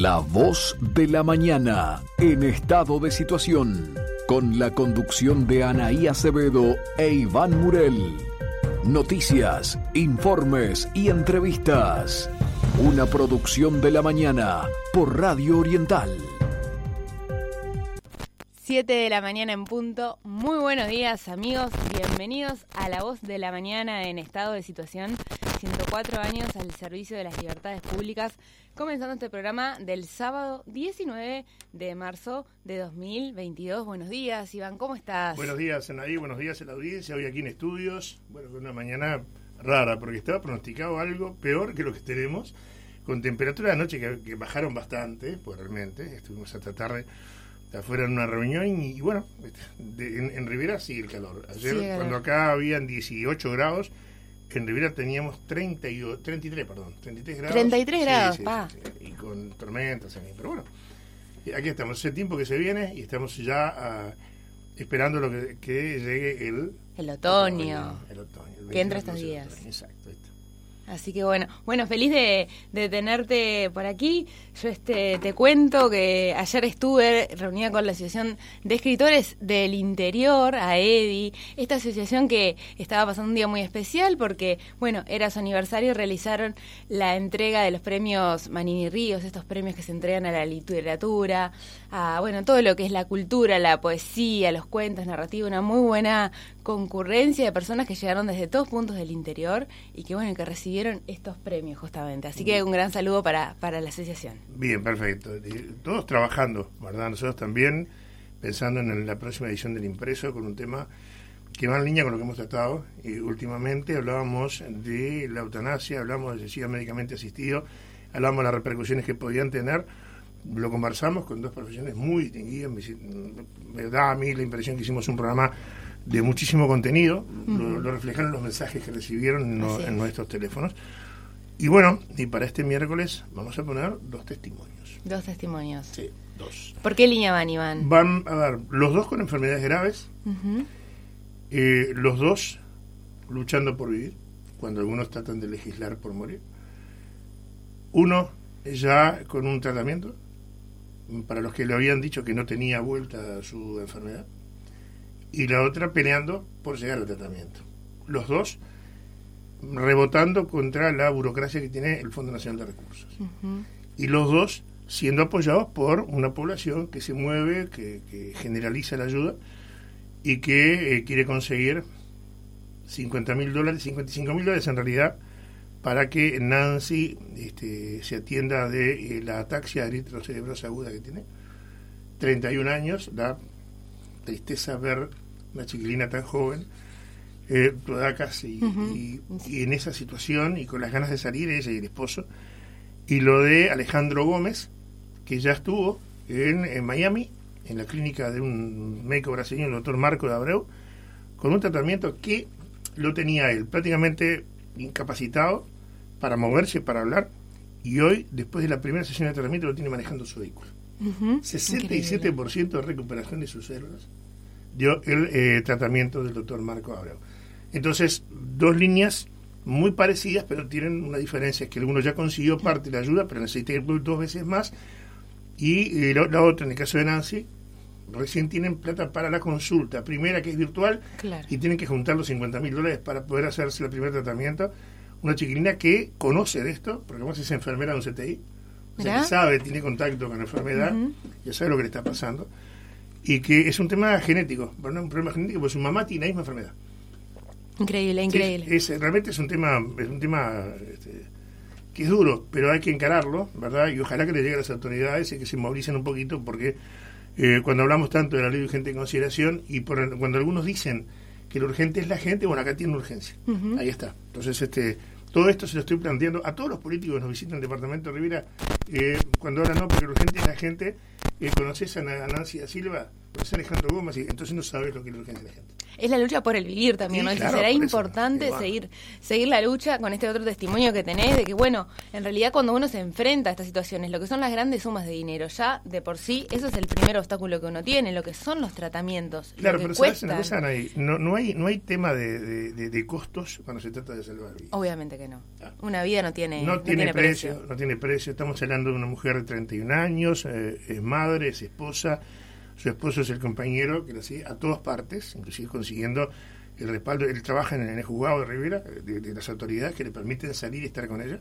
La voz de la mañana en estado de situación, con la conducción de Anaí Acevedo e Iván Murel. Noticias, informes y entrevistas. Una producción de la mañana por Radio Oriental. 7 de la mañana en punto. Muy buenos días amigos, bienvenidos a La Voz de la Mañana en estado de situación. 104 años al servicio de las libertades públicas, comenzando este programa del sábado 19 de marzo de 2022. Buenos días, Iván, ¿cómo estás? Buenos días, Anaí, buenos días a la audiencia, hoy aquí en estudios. Bueno, una mañana rara, porque estaba pronosticado algo peor que lo que tenemos, con temperaturas de noche que, bajaron bastante, pues realmente, estuvimos hasta tarde afuera en una reunión y, bueno, en, Rivera sigue el calor. Ayer, cuando acá habían 18 grados, en Rivera teníamos 30 y, 33, perdón, 33 grados. 33 grados, pa. y con tormentas, pero bueno, aquí estamos, ese tiempo que se viene y estamos ya ah, esperando lo que, llegue el... El otoño. El otoño. que entra estos días. Exacto. Así que bueno, bueno, feliz de, tenerte por aquí. Yo este te cuento que ayer estuve reunida con la Asociación de Escritores del Interior, a EDI, esta asociación que estaba pasando un día muy especial porque, bueno, era su aniversario, realizaron la entrega de los premios Manini Ríos, estos premios que se entregan a la literatura, a, bueno, todo lo que es la cultura, la poesía, los cuentos, narrativa, una muy buena concurrencia de personas que llegaron desde todos puntos del interior y que, bueno, que recibieron estos premios justamente. Así que un gran saludo para, para la asociación. Bien, perfecto. Todos trabajando, ¿verdad? Nosotros también pensando en la próxima edición del impreso con un tema que va en línea con lo que hemos tratado. Y últimamente hablábamos de la eutanasia, hablamos de suicidio médicamente asistido, hablamos de las repercusiones que podían tener. Lo conversamos con dos profesiones muy distinguidas. Me da a mí la impresión que hicimos un programa de muchísimo contenido, lo, reflejaron los mensajes que recibieron en, nuestros teléfonos. Y bueno, y para este miércoles vamos a poner dos testimonios. Dos testimonios. Sí, dos. ¿Por qué línea van, Iván? Van a dar los dos con enfermedades graves, eh, los dos luchando por vivir, cuando algunos tratan de legislar por morir. Uno ya con un tratamiento, para los que le habían dicho que no tenía vuelta a su enfermedad y la otra peleando por llegar al tratamiento. Los dos rebotando contra la burocracia que tiene el Fondo Nacional de Recursos. Y los dos siendo apoyados por una población que se mueve, que, generaliza la ayuda y que eh, quiere conseguir 50 mil dólares, 55 mil dólares en realidad, para que Nancy este, se atienda de eh, la ataxia eritrocerebrosa aguda que tiene. 31 años, da tristeza ver una chiquilina tan joven, eh, toda casi, y, en esa situación y con las ganas de salir ella y el esposo. Y lo de Alejandro Gómez, que ya estuvo en, Miami, en la clínica de un médico brasileño, el doctor Marco de Abreu, con un tratamiento que lo tenía él prácticamente incapacitado para moverse, para hablar, y hoy, después de la primera sesión de tratamiento, lo tiene manejando su vehículo. 67% de recuperación de sus células dio el eh, tratamiento del doctor Marco Abreu. Entonces, dos líneas muy parecidas, pero tienen una diferencia, es que uno ya consiguió parte de la ayuda, pero necesita ir dos veces más, y eh, la, otra, en el caso de Nancy, recién tienen plata para la consulta, primera que es virtual, y tienen que juntar los 50 mil dólares para poder hacerse el primer tratamiento. Una chiquilina que conoce de esto, porque además es enfermera de un CTI, o sea, que sabe, tiene contacto con la enfermedad, ya sabe lo que le está pasando y que es un tema genético, bueno, un problema genético, porque su mamá tiene la misma enfermedad. Increíble, increíble. Es, realmente es un tema, es un tema este, que es duro, pero hay que encararlo, ¿verdad? Y ojalá que le llegue a las autoridades y que se movilicen un poquito, porque eh, cuando hablamos tanto de la ley de urgente en consideración y por, cuando algunos dicen que lo urgente es la gente, bueno, acá tiene urgencia. Ahí está. Entonces, este todo esto se lo estoy planteando a todos los políticos que nos visitan el departamento de Rivera, eh, cuando ahora no, porque urgente es la gente. Eh, ¿Conoces a Nancy Silva? ¿Conoces a Alejandro Gómez? Entonces no sabes lo que es la urgencia la gente es la lucha por el vivir también, ¿no? será importante seguir seguir la lucha con este otro testimonio que tenés de que, bueno, en realidad cuando uno se enfrenta a estas situaciones, lo que son las grandes sumas de dinero, ya de por sí, eso es el primer obstáculo que uno tiene, lo que son los tratamientos. Claro, pero ¿sabes una cosa, no, no, hay, no hay tema de, de, costos cuando se trata de salvar vidas. Obviamente que no. Una vida no tiene, no, tiene, precio, No tiene precio. Estamos hablando de una mujer de 31 años, eh, es madre, es esposa, su esposo es el compañero que lo sigue a todas partes, inclusive consiguiendo el respaldo. Él trabaja en, el juzgado de Rivera, de, las autoridades que le permiten salir y estar con ella,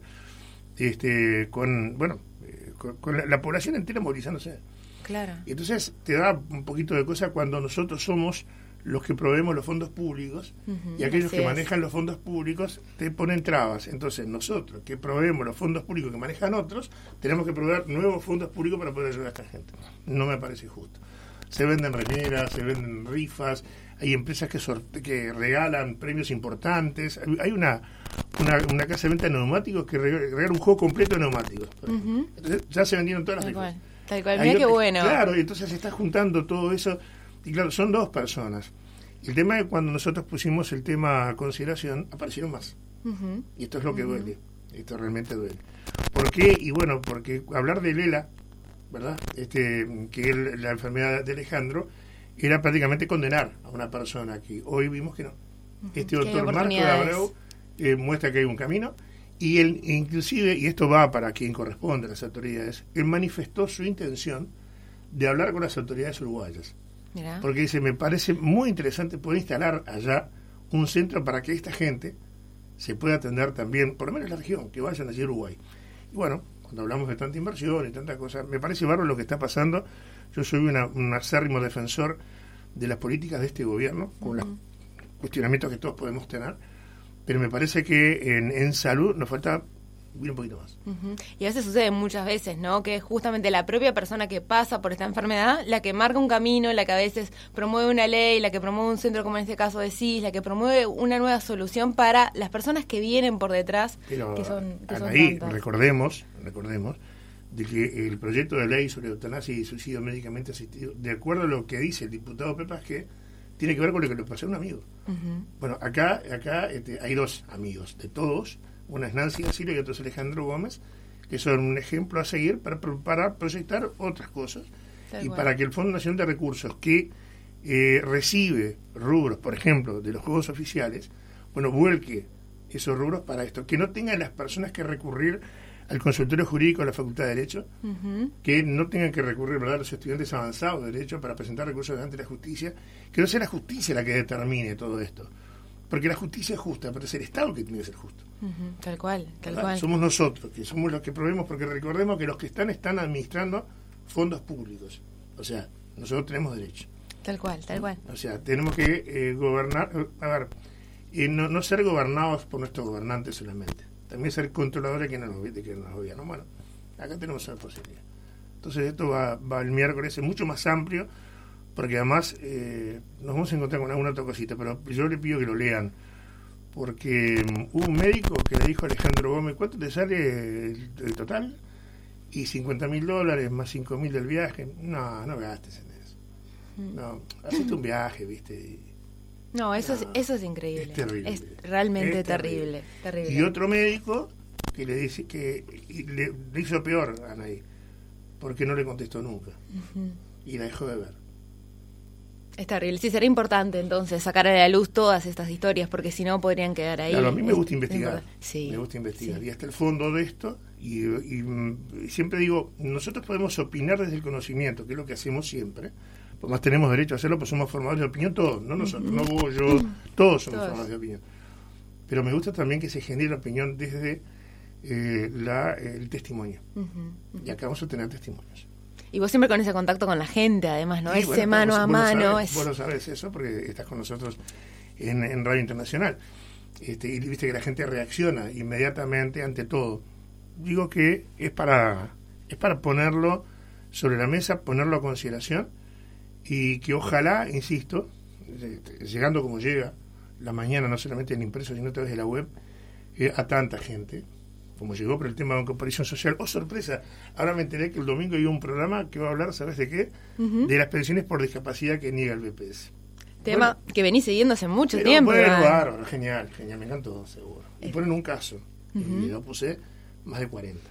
este, con, bueno, eh, con, la, población entera movilizándose. Claro. Y entonces te da un poquito de cosa cuando nosotros somos los que proveemos los fondos públicos y aquellos que manejan los fondos públicos te ponen trabas. Entonces nosotros que proveemos los fondos públicos que manejan otros, tenemos que proveer nuevos fondos públicos para poder ayudar a esta gente. No me parece justo. Se venden remeras, se venden rifas, hay empresas que, que regalan premios importantes. Hay una, una, casa de venta de neumáticos que regala un juego completo de neumáticos. Entonces ya se vendieron todas las rifas. Tal cual, mira qué bueno. Claro, y entonces se está juntando todo eso y claro, son dos personas. El tema es que cuando nosotros pusimos el tema a consideración, aparecieron más. Y esto es lo que duele. Esto realmente duele. ¿Por qué? Y bueno, porque hablar de Lela, ¿verdad? Este, que la enfermedad de Alejandro era prácticamente condenar a una persona aquí. Hoy vimos que no. Este doctor Marco de Abreu eh, muestra que hay un camino y él inclusive, y esto va para quien corresponde a las autoridades, él manifestó su intención de hablar con las autoridades uruguayas. Porque dice, me parece muy interesante poder instalar allá un centro para que esta gente se pueda atender también, por lo menos en la región, que vayan allí a Uruguay. Y bueno, cuando hablamos de tanta inversión y tanta cosa, me parece barro lo que está pasando. Yo soy un acérrimo defensor de las políticas de este gobierno, con los cuestionamientos que todos podemos tener, pero me parece que en, en salud nos falta un poquito más. Y a veces sucede muchas veces, ¿no? Que es justamente la propia persona que pasa por esta enfermedad la que marca un camino, la que a veces promueve una ley, la que promueve un centro como en este caso de CIS, la que promueve una nueva solución para las personas que vienen por detrás, que son, ahí, recordemos, recordemos, de que el proyecto de ley sobre eutanasia y suicidio médicamente asistido, de acuerdo a lo que dice el diputado Pepas, que tiene que ver con lo que le pasó a un amigo. Bueno, acá, acá este, hay dos amigos, de todos, una es Nancy Silva y otro es Alejandro Gómez, que son un ejemplo a seguir para, para proyectar otras cosas y para que el Fondo Nacional de Recursos, que eh, recibe rubros, por ejemplo, de los juegos oficiales, bueno, vuelque esos rubros para esto, que no tengan las personas que recurrir al consultorio jurídico de la Facultad de Derecho, que no tengan que recurrir ¿verdad? los estudiantes avanzados de Derecho para presentar recursos delante de la justicia, que no sea la justicia la que determine todo esto. Porque la justicia es justa, pero es el Estado que tiene que ser justo. Tal cual, tal cual. Somos nosotros, que somos los que proveemos, porque recordemos que los que están están administrando fondos públicos. O sea, nosotros tenemos derecho. Tal cual, tal cual. O sea, tenemos que eh, gobernar, a ver, y no, no, ser gobernados por nuestros gobernantes solamente, también ser controladores de quienes nos, de quienes nos gobiernan. Bueno, acá tenemos esa posibilidad. Entonces esto va, va el miércoles, es mucho más amplio porque además eh, nos vamos a encontrar con alguna otra cosita, pero yo le pido que lo lean, porque mm, hubo un médico que le dijo a Alejandro Gómez, ¿cuánto te sale el, total? Y 50 mil dólares más 5 mil del viaje. No, no gastes en eso. Mm. No, hacete un viaje, ¿viste? no, eso, es, eso es increíble. Es terrible. Es realmente terrible, terrible, Y otro médico que le dice que le, hizo peor a Anaí, porque no le contestó nunca. Y la dejó de ver. Es terrible. Sí, será importante entonces sacar a la luz todas estas historias, porque si no podrían quedar ahí. Claro, a mí me gusta investigar. Sí, me gusta investigar. Y hasta el fondo de esto, y, mm, siempre digo, nosotros podemos opinar desde el conocimiento, que es lo que hacemos siempre. Pues más tenemos derecho a hacerlo, pues somos formadores de opinión todos, no nosotros, no vos, yo, todos somos formadores de opinión. Pero me gusta también que se genere opinión desde eh, la, el testimonio. Y acá vamos a tener testimonios. Y vos siempre con ese contacto con la gente, además, ¿no? ese mano a mano. es... Vos lo sabes eso porque estás con nosotros en, Radio Internacional. Este, y viste que la gente reacciona inmediatamente ante todo. Digo que es para, es para ponerlo sobre la mesa, ponerlo a consideración y que ojalá, insisto, este, llegando como llega la mañana, no solamente en impreso, sino a través de la web, eh, a tanta gente, como llegó por el tema de comparación social. ¡Oh, sorpresa! Ahora me enteré que el domingo hay un programa que va a hablar, ¿sabes de qué? De las pensiones por discapacidad que niega el BPS. Tema que venís siguiendo hace mucho tiempo. Bueno, genial, genial, me encantó, seguro. Y ponen un caso, y yo puse más de 40.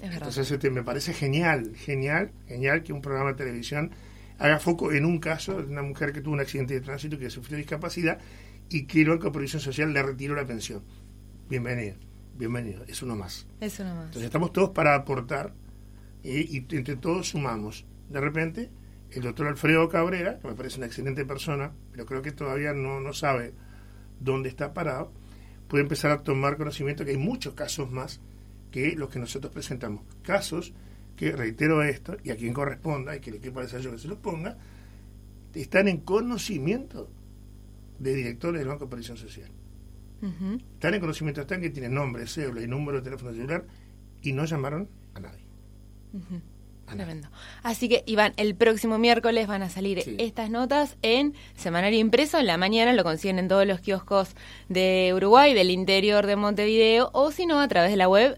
Entonces este, me parece genial, genial, genial que un programa de televisión haga foco en un caso de una mujer que tuvo un accidente de tránsito que sufrió discapacidad y que el Banco de Previsión Social le retiró la pensión. Bienvenida. Bienvenido, es uno más. Es uno más. Entonces estamos todos para aportar y, entre todos sumamos. De repente, el doctor Alfredo Cabrera, que me parece una excelente persona, pero creo que todavía no, no sabe dónde está parado, puede empezar a tomar conocimiento que hay muchos casos más que los que nosotros presentamos. Casos que, reitero esto, y a quien corresponda, y que el equipo de desarrollo que se los ponga, están en conocimiento de directores del Banco de Previsión Social. Están en conocimiento, están que tienen nombre, cédula y número de teléfono celular y no llamaron a nadie. Tremendo. Así que, Iván, el próximo miércoles van a salir estas notas en Semanario Impreso. En la mañana lo consiguen en todos los kioscos de Uruguay, del interior de Montevideo, o si no, a través de la web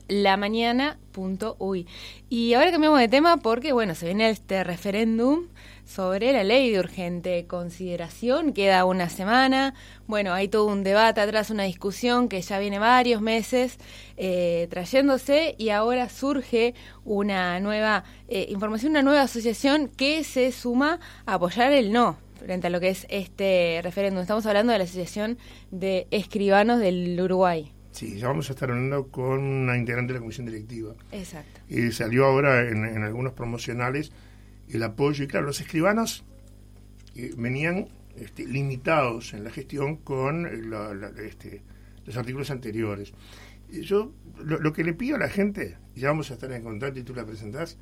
lamañana.uy. Y ahora cambiamos de tema porque, bueno, se viene este referéndum sobre la ley de urgente consideración. Queda una semana. Bueno, hay todo un debate atrás, una discusión que ya viene varios meses eh, trayéndose y ahora surge una nueva eh, información, una nueva asociación que se suma a apoyar el no frente a lo que es este referéndum. Estamos hablando de la Asociación de Escribanos del Uruguay. Sí, ya vamos a estar hablando con una integrante de la comisión directiva. Exacto. Y salió ahora en, en algunos promocionales el apoyo. Y claro, los escribanos eh, venían este, limitados en la gestión con este, los artículos anteriores. Yo lo, que le pido a la gente, ya vamos a estar en contacto y tú la presentás,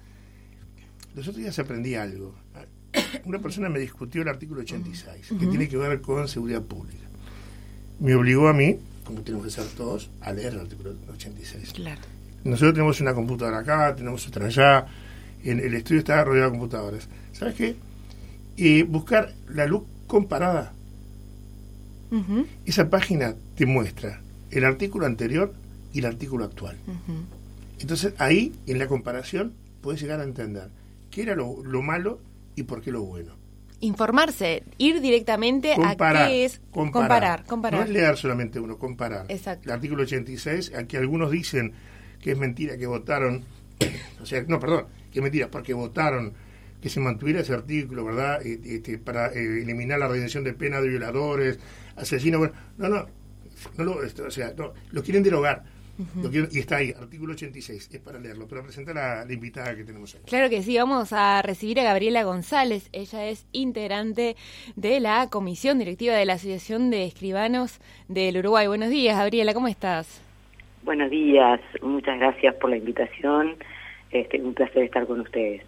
los otros días aprendí algo. Una persona me discutió el artículo 86, que tiene que ver con seguridad pública. Me obligó a mí, como tenemos que ser todos, a leer el artículo 86. Claro. Nosotros tenemos una computadora acá, tenemos otra allá, en el estudio está rodeado de computadoras. ¿Sabes qué? Y buscar la luz comparada. Esa página te muestra el artículo anterior y el artículo actual. Entonces ahí, en la comparación, puedes llegar a entender qué era lo, malo y por qué lo bueno. Informarse, ir directamente a qué es comparar, comparar, No es leer solamente uno, comparar. Exacto. El artículo 86, aquí algunos dicen que es mentira que votaron, o sea, no, perdón, que mentira, porque votaron que se mantuviera ese artículo, ¿verdad? Este, para eh, eliminar la redención de pena de violadores, asesinos. Bueno, no, no, no lo, o sea, no, lo quieren derogar. Y está ahí, artículo 86, es para leerlo, pero presentar a la invitada que tenemos ahí. Claro que sí, vamos a recibir a Gabriela González, ella es integrante de la comisión directiva de la Asociación de Escribanos del Uruguay. Buenos días, Gabriela, ¿cómo estás? Buenos días, muchas gracias por la invitación este, un placer estar con ustedes.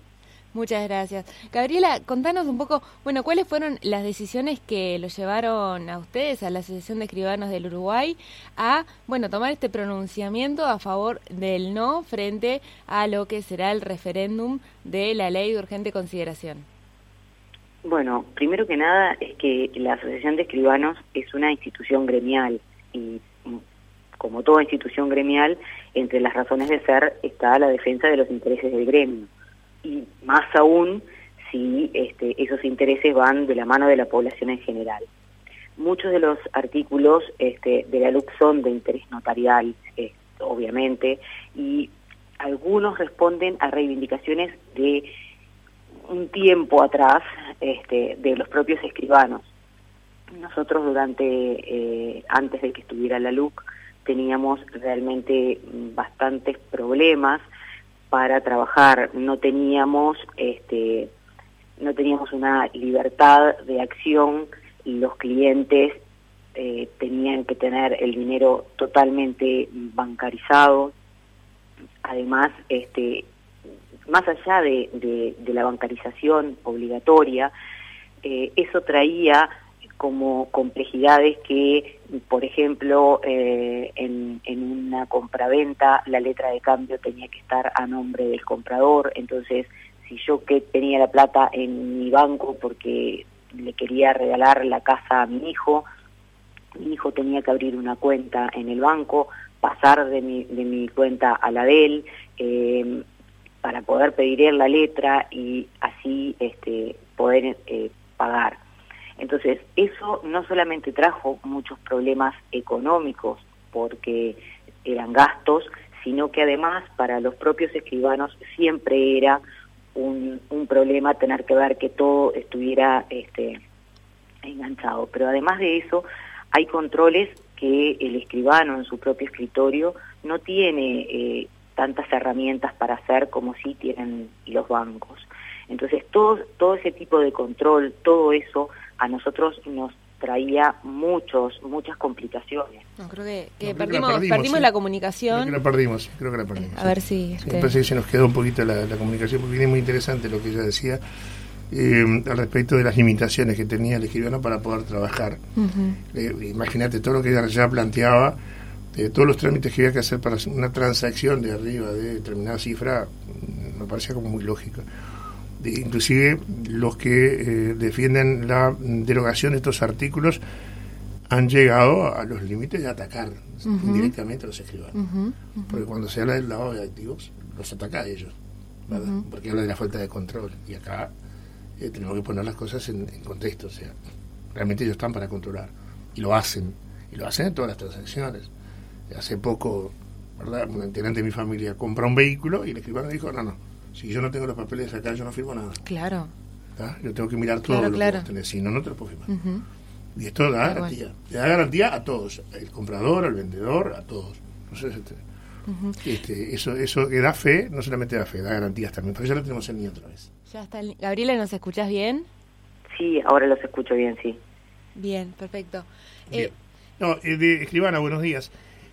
Muchas gracias. Gabriela, contanos un poco, bueno, ¿cuáles fueron las decisiones que lo llevaron a ustedes, a la Asociación de Escribanos del Uruguay, a, bueno, tomar este pronunciamiento a favor del no frente a lo que será el referéndum de la ley de urgente consideración? Bueno, primero que nada es que la Asociación de Escribanos es una institución gremial y como toda institución gremial, entre las razones de ser está la defensa de los intereses del gremio. Y más aún si este, esos intereses van de la mano de la población en general. Muchos de los artículos este, de la LUC son de interés notarial, eh, obviamente, y algunos responden a reivindicaciones de un tiempo atrás este, de los propios escribanos. Nosotros durante, eh, antes de que estuviera la LUC, teníamos realmente bastantes problemas para trabajar, no teníamos este no teníamos una libertad de acción y los clientes eh, tenían que tener el dinero totalmente bancarizado. Además este más allá de, de, la bancarización obligatoria eh, eso traía como complejidades que, por ejemplo, eh, en, en una compraventa la letra de cambio tenía que estar a nombre del comprador, entonces si yo que tenía la plata en mi banco porque le quería regalar la casa a mi hijo, mi hijo tenía que abrir una cuenta en el banco, pasar de mi, de mi cuenta a la de él, eh, para poder pedir la letra y así este, poder eh, pagar. Entonces, eso no solamente trajo muchos problemas económicos, porque eran gastos, sino que además para los propios escribanos siempre era un, problema tener que ver que todo estuviera este, enganchado. Pero además de eso, hay controles que el escribano en su propio escritorio no tiene eh, tantas herramientas para hacer como sí tienen los bancos. Entonces, todo, todo ese tipo de control, todo eso a nosotros nos traía muchos, muchas complicaciones. No, creo que, perdimos, perdimos, la comunicación. Creo que la perdimos, creo que la perdimos. A ver si... Este... Parece que se nos quedó un poquito la, comunicación, porque es muy interesante lo que ella decía eh, al respecto de las limitaciones que tenía el escribano para poder trabajar. Eh, imagínate todo lo que ella ya planteaba, de todos los trámites que había que hacer para una transacción de arriba de determinada cifra, me parecía como muy lógico inclusive los que eh, defienden la derogación de estos artículos han llegado a los límites de atacar directamente a los escribanos. Porque cuando se habla del lavado de activos, los ataca a ellos, porque habla de la falta de control. Y acá eh, tenemos que poner las cosas en, contexto. O sea, realmente ellos están para controlar. Y lo hacen. Y lo hacen en todas las transacciones. Hace poco, ¿verdad? Un integrante de mi familia compra un vehículo y el escribano dijo, no, no, si yo no tengo los papeles acá, yo no firmo nada. Claro. Yo tengo que mirar todo lo que tenés, si no, no te lo puedo firmar. Y esto da garantía. Le da garantía a todos, el comprador, al vendedor, a todos. Entonces, este, este, eso, eso que da fe, no solamente da fe, da garantías también, porque ya lo tenemos en mí otra vez. Ya está. Gabriela, ¿nos escuchas bien? Sí, ahora los escucho bien, sí. Bien, perfecto. Eh, no, eh, de, escribana, buenos días.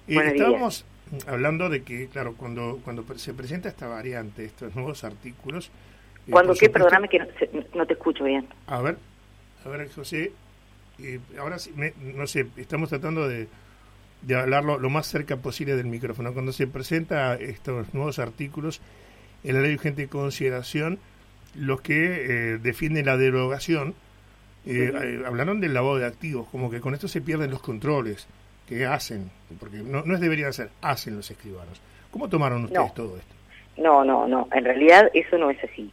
Eh, estábamos hablando de que, claro, cuando, cuando se presenta esta variante, estos nuevos artículos... Eh, ¿Cuándo qué? Perdóname que no, te escucho bien. A ver, a ver, José, eh, ahora sí, no sé, estamos tratando de, de hablarlo lo más cerca posible del micrófono. Cuando se presenta estos nuevos artículos en la ley urgente de consideración, los que eh, defienden la derogación, hablaron del lavado de activos, como que con esto se pierden los controles que hacen, porque no, no es deberían hacer, hacen los escribanos. ¿Cómo tomaron ustedes todo esto? No, no, no, en realidad eso no es así.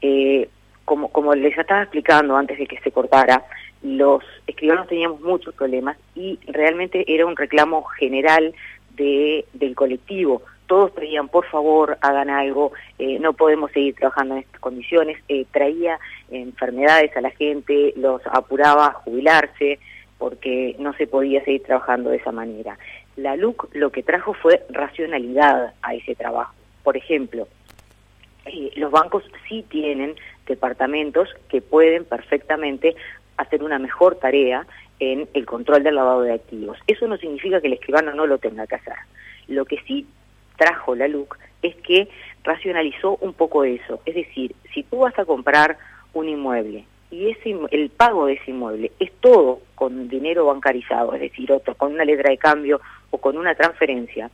Eh, como, como les estaba explicando antes de que se cortara, los escribanos teníamos muchos problemas y realmente era un reclamo general de, del colectivo. Todos pedían, por favor, hagan algo, eh, no podemos seguir trabajando en estas condiciones. Eh, traía enfermedades a la gente, los apuraba a jubilarse, porque no se podía seguir trabajando de esa manera. La LUC lo que trajo fue racionalidad a ese trabajo. Por ejemplo, eh, los bancos sí tienen departamentos que pueden perfectamente hacer una mejor tarea en el control del lavado de activos. Eso no significa que el escribano no lo tenga que hacer. Lo que sí trajo la LUC es que racionalizó un poco eso. Es decir, si tú vas a comprar un inmueble y ese, el pago de ese inmueble es todo con dinero bancarizado, es decir, otro, con una letra de cambio o con una transferencia,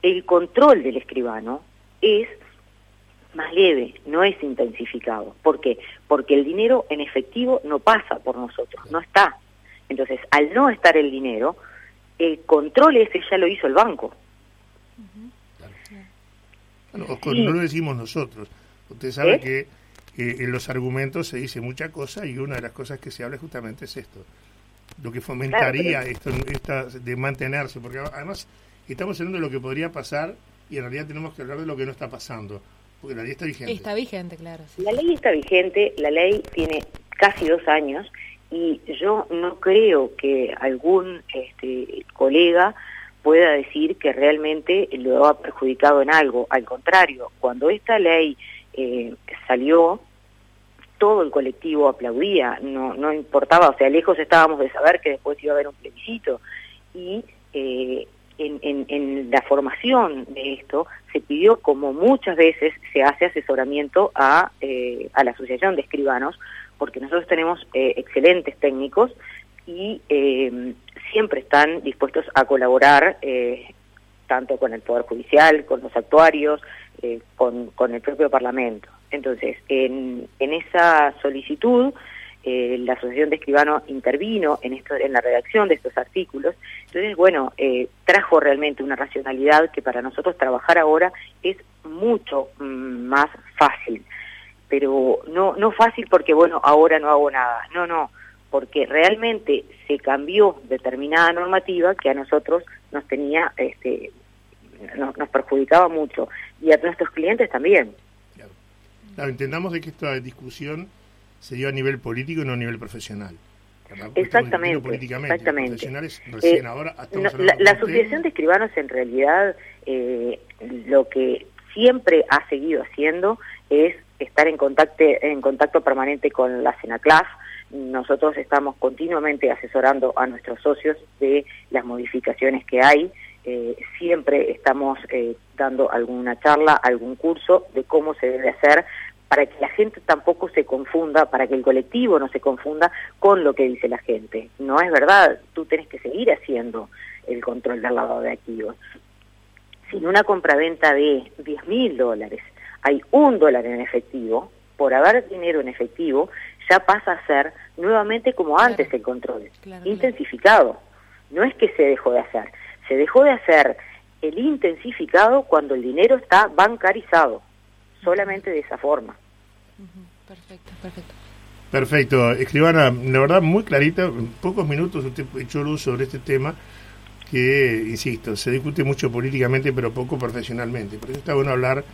el control del escribano es más leve, no es intensificado. ¿Por qué? Porque el dinero en efectivo no pasa por nosotros, no está. Entonces, al no estar el dinero, el control ese ya lo hizo el banco. no lo decimos nosotros. Usted sabe ¿Eh? que en los argumentos se dice mucha cosa y una de las cosas que se habla justamente es esto. Lo que fomentaría esto, esta, de mantenerse, porque además estamos hablando de lo que podría pasar y en realidad tenemos que hablar de lo que no está pasando, porque la ley está vigente. Está vigente, claro. La ley está vigente, la ley tiene casi dos años y yo no creo que algún este, colega pueda decir que realmente lo ha perjudicado en algo. Al contrario, cuando esta ley eh, salió, todo el colectivo aplaudía, no, importaba, o sea, lejos estábamos de saber que después iba a haber un plebiscito. Y eh, en, la formación de esto se pidió, como muchas veces se hace asesoramiento a, eh, la Asociación de Escribanos, porque nosotros tenemos eh, excelentes técnicos y siempre están dispuestos a colaborar tanto con el Poder Judicial, con los actuarios, con el propio Parlamento. Entonces, en, en esa solicitud, eh, la Asociación de Escribanos intervino en, esto, en la redacción de estos artículos. Entonces, bueno, eh, trajo realmente una racionalidad que para nosotros trabajar ahora es mucho mm, más fácil. Pero no, no fácil porque, bueno, ahora no hago nada. No, no, porque realmente se cambió determinada normativa que a nosotros nos tenía, este, nos, nos perjudicaba mucho y a nuestros clientes también entendamos de que esta discusión se dio a nivel político y no a nivel profesional. Exactamente, exactamente. Eh, la, Asociación de Escribanos en realidad eh, lo que siempre ha seguido haciendo es estar en contacto, en contacto permanente con la Senaclaf. Nosotros estamos continuamente asesorando a nuestros socios de las modificaciones que hay. Eh, siempre estamos eh, dando alguna charla, algún curso de cómo se debe hacer para que la gente tampoco se confunda, para que el colectivo no se confunda con lo que dice la gente. No es verdad, tú tienes que seguir haciendo el control del lavado de activos. Sin una compraventa de 10 mil dólares hay un dólar en efectivo, por haber dinero en efectivo, ya pasa a ser nuevamente como antes el control, intensificado. No es que se dejó de hacer, se dejó de hacer el intensificado cuando el dinero está bancarizado solamente de esa forma. Perfecto, perfecto. Perfecto. Escribana, la verdad muy clarita, en pocos minutos usted echó luz sobre este tema que, insisto, se discute mucho políticamente pero poco profesionalmente. Por eso está bueno hablar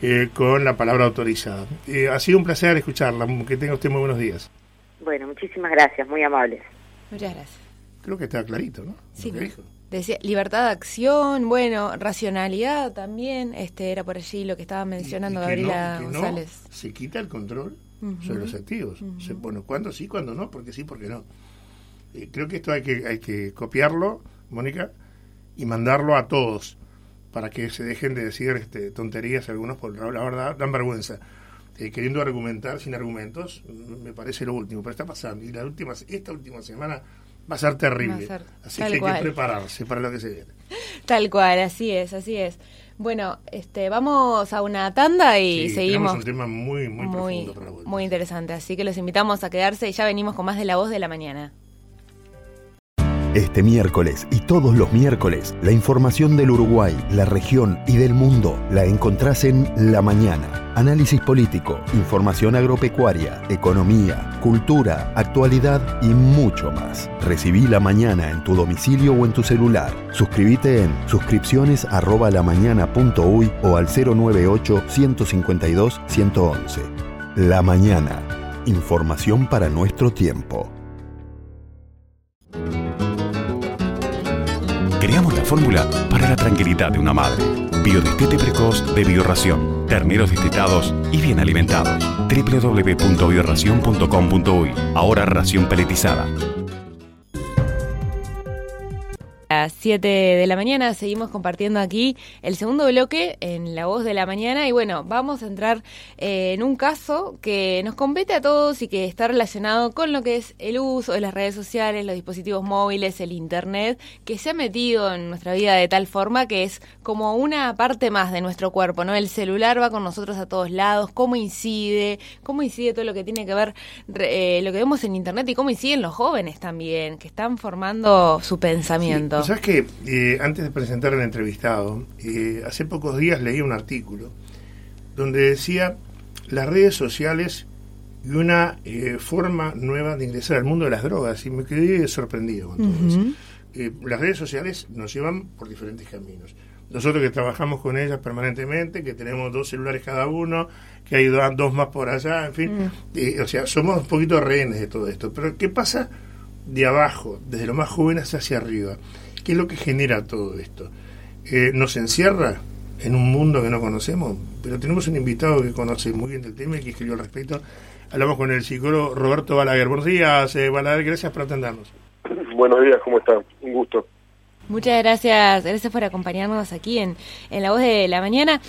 eh, con la palabra autorizada. Eh, ha sido un placer escucharla, que tenga usted muy buenos días. Bueno, muchísimas gracias, muy amables. Muchas gracias. Creo que está clarito, ¿no? Sí. Decía libertad de acción, bueno, racionalidad también, este era por allí lo que estaba mencionando Gabriela González. se quita el control sobre los activos. se, bueno, cuándo sí, cuándo no, porque sí, porque no. Eh, creo que esto hay que hay que copiarlo, Mónica, y mandarlo a todos para que se dejen de decir este, tonterías algunos, porque la verdad dan vergüenza. Eh, queriendo argumentar sin argumentos, me parece lo último, pero está pasando. Y la última, esta última semana Va a ser terrible. así que hay que prepararse para lo que se viene. Tal cual, así es, así es. Bueno, este, vamos a una tanda y seguimos. un tema muy, muy, muy, profundo muy interesante, así que los invitamos a quedarse y ya venimos con más de la voz de la mañana. Este miércoles y todos los miércoles, la información del Uruguay, la región y del mundo la encontrás en La Mañana. Análisis político, información agropecuaria, economía, cultura, actualidad y mucho más. Recibí La Mañana en tu domicilio o en tu celular. Suscríbete en suscripciones o al 098 152 111. La Mañana. Información para nuestro tiempo. Creamos la fórmula para la tranquilidad de una madre. Biodestete precoz de Biorración. Terneros destetados y bien alimentados. www.bioración.com.uy Ahora ración peletizada. A las 7 de la mañana seguimos compartiendo aquí el segundo bloque en La Voz de la Mañana y bueno, vamos a entrar eh, en un caso que nos compete a todos y que está relacionado con lo que es el uso de las redes sociales, los dispositivos móviles, el Internet, que se ha metido en nuestra vida de tal forma que es como una parte más de nuestro cuerpo, ¿no? El celular va con nosotros a todos lados, cómo incide, cómo incide todo lo que tiene que ver, eh, lo que vemos en Internet y cómo inciden los jóvenes también, que están formando su pensamiento. ¿Sabes que eh, antes de presentar al entrevistado, eh, hace pocos días leí un artículo donde decía las redes sociales y una eh, forma nueva de ingresar al mundo de las drogas y me quedé sorprendido con todo eso. las redes sociales nos llevan por diferentes caminos. Nosotros que trabajamos con ellas permanentemente, que tenemos dos celulares cada uno, que hay dos más por allá, en fin, mm. o sea, somos un poquito rehenes de todo esto. Pero ¿qué pasa de abajo, desde lo más jóvenes hacia arriba? ¿Qué es lo que genera todo esto? Eh, ¿Nos encierra en un mundo que no conocemos? Pero tenemos un invitado que conoce muy bien el tema y que escribió al respecto. Hablamos con el psicólogo Roberto Balaguer. Buenos días, eh, Balaguer, gracias por atendernos. Buenos días, ¿cómo están? Un gusto. Muchas gracias, gracias por acompañarnos aquí en, en La Voz de la Mañana.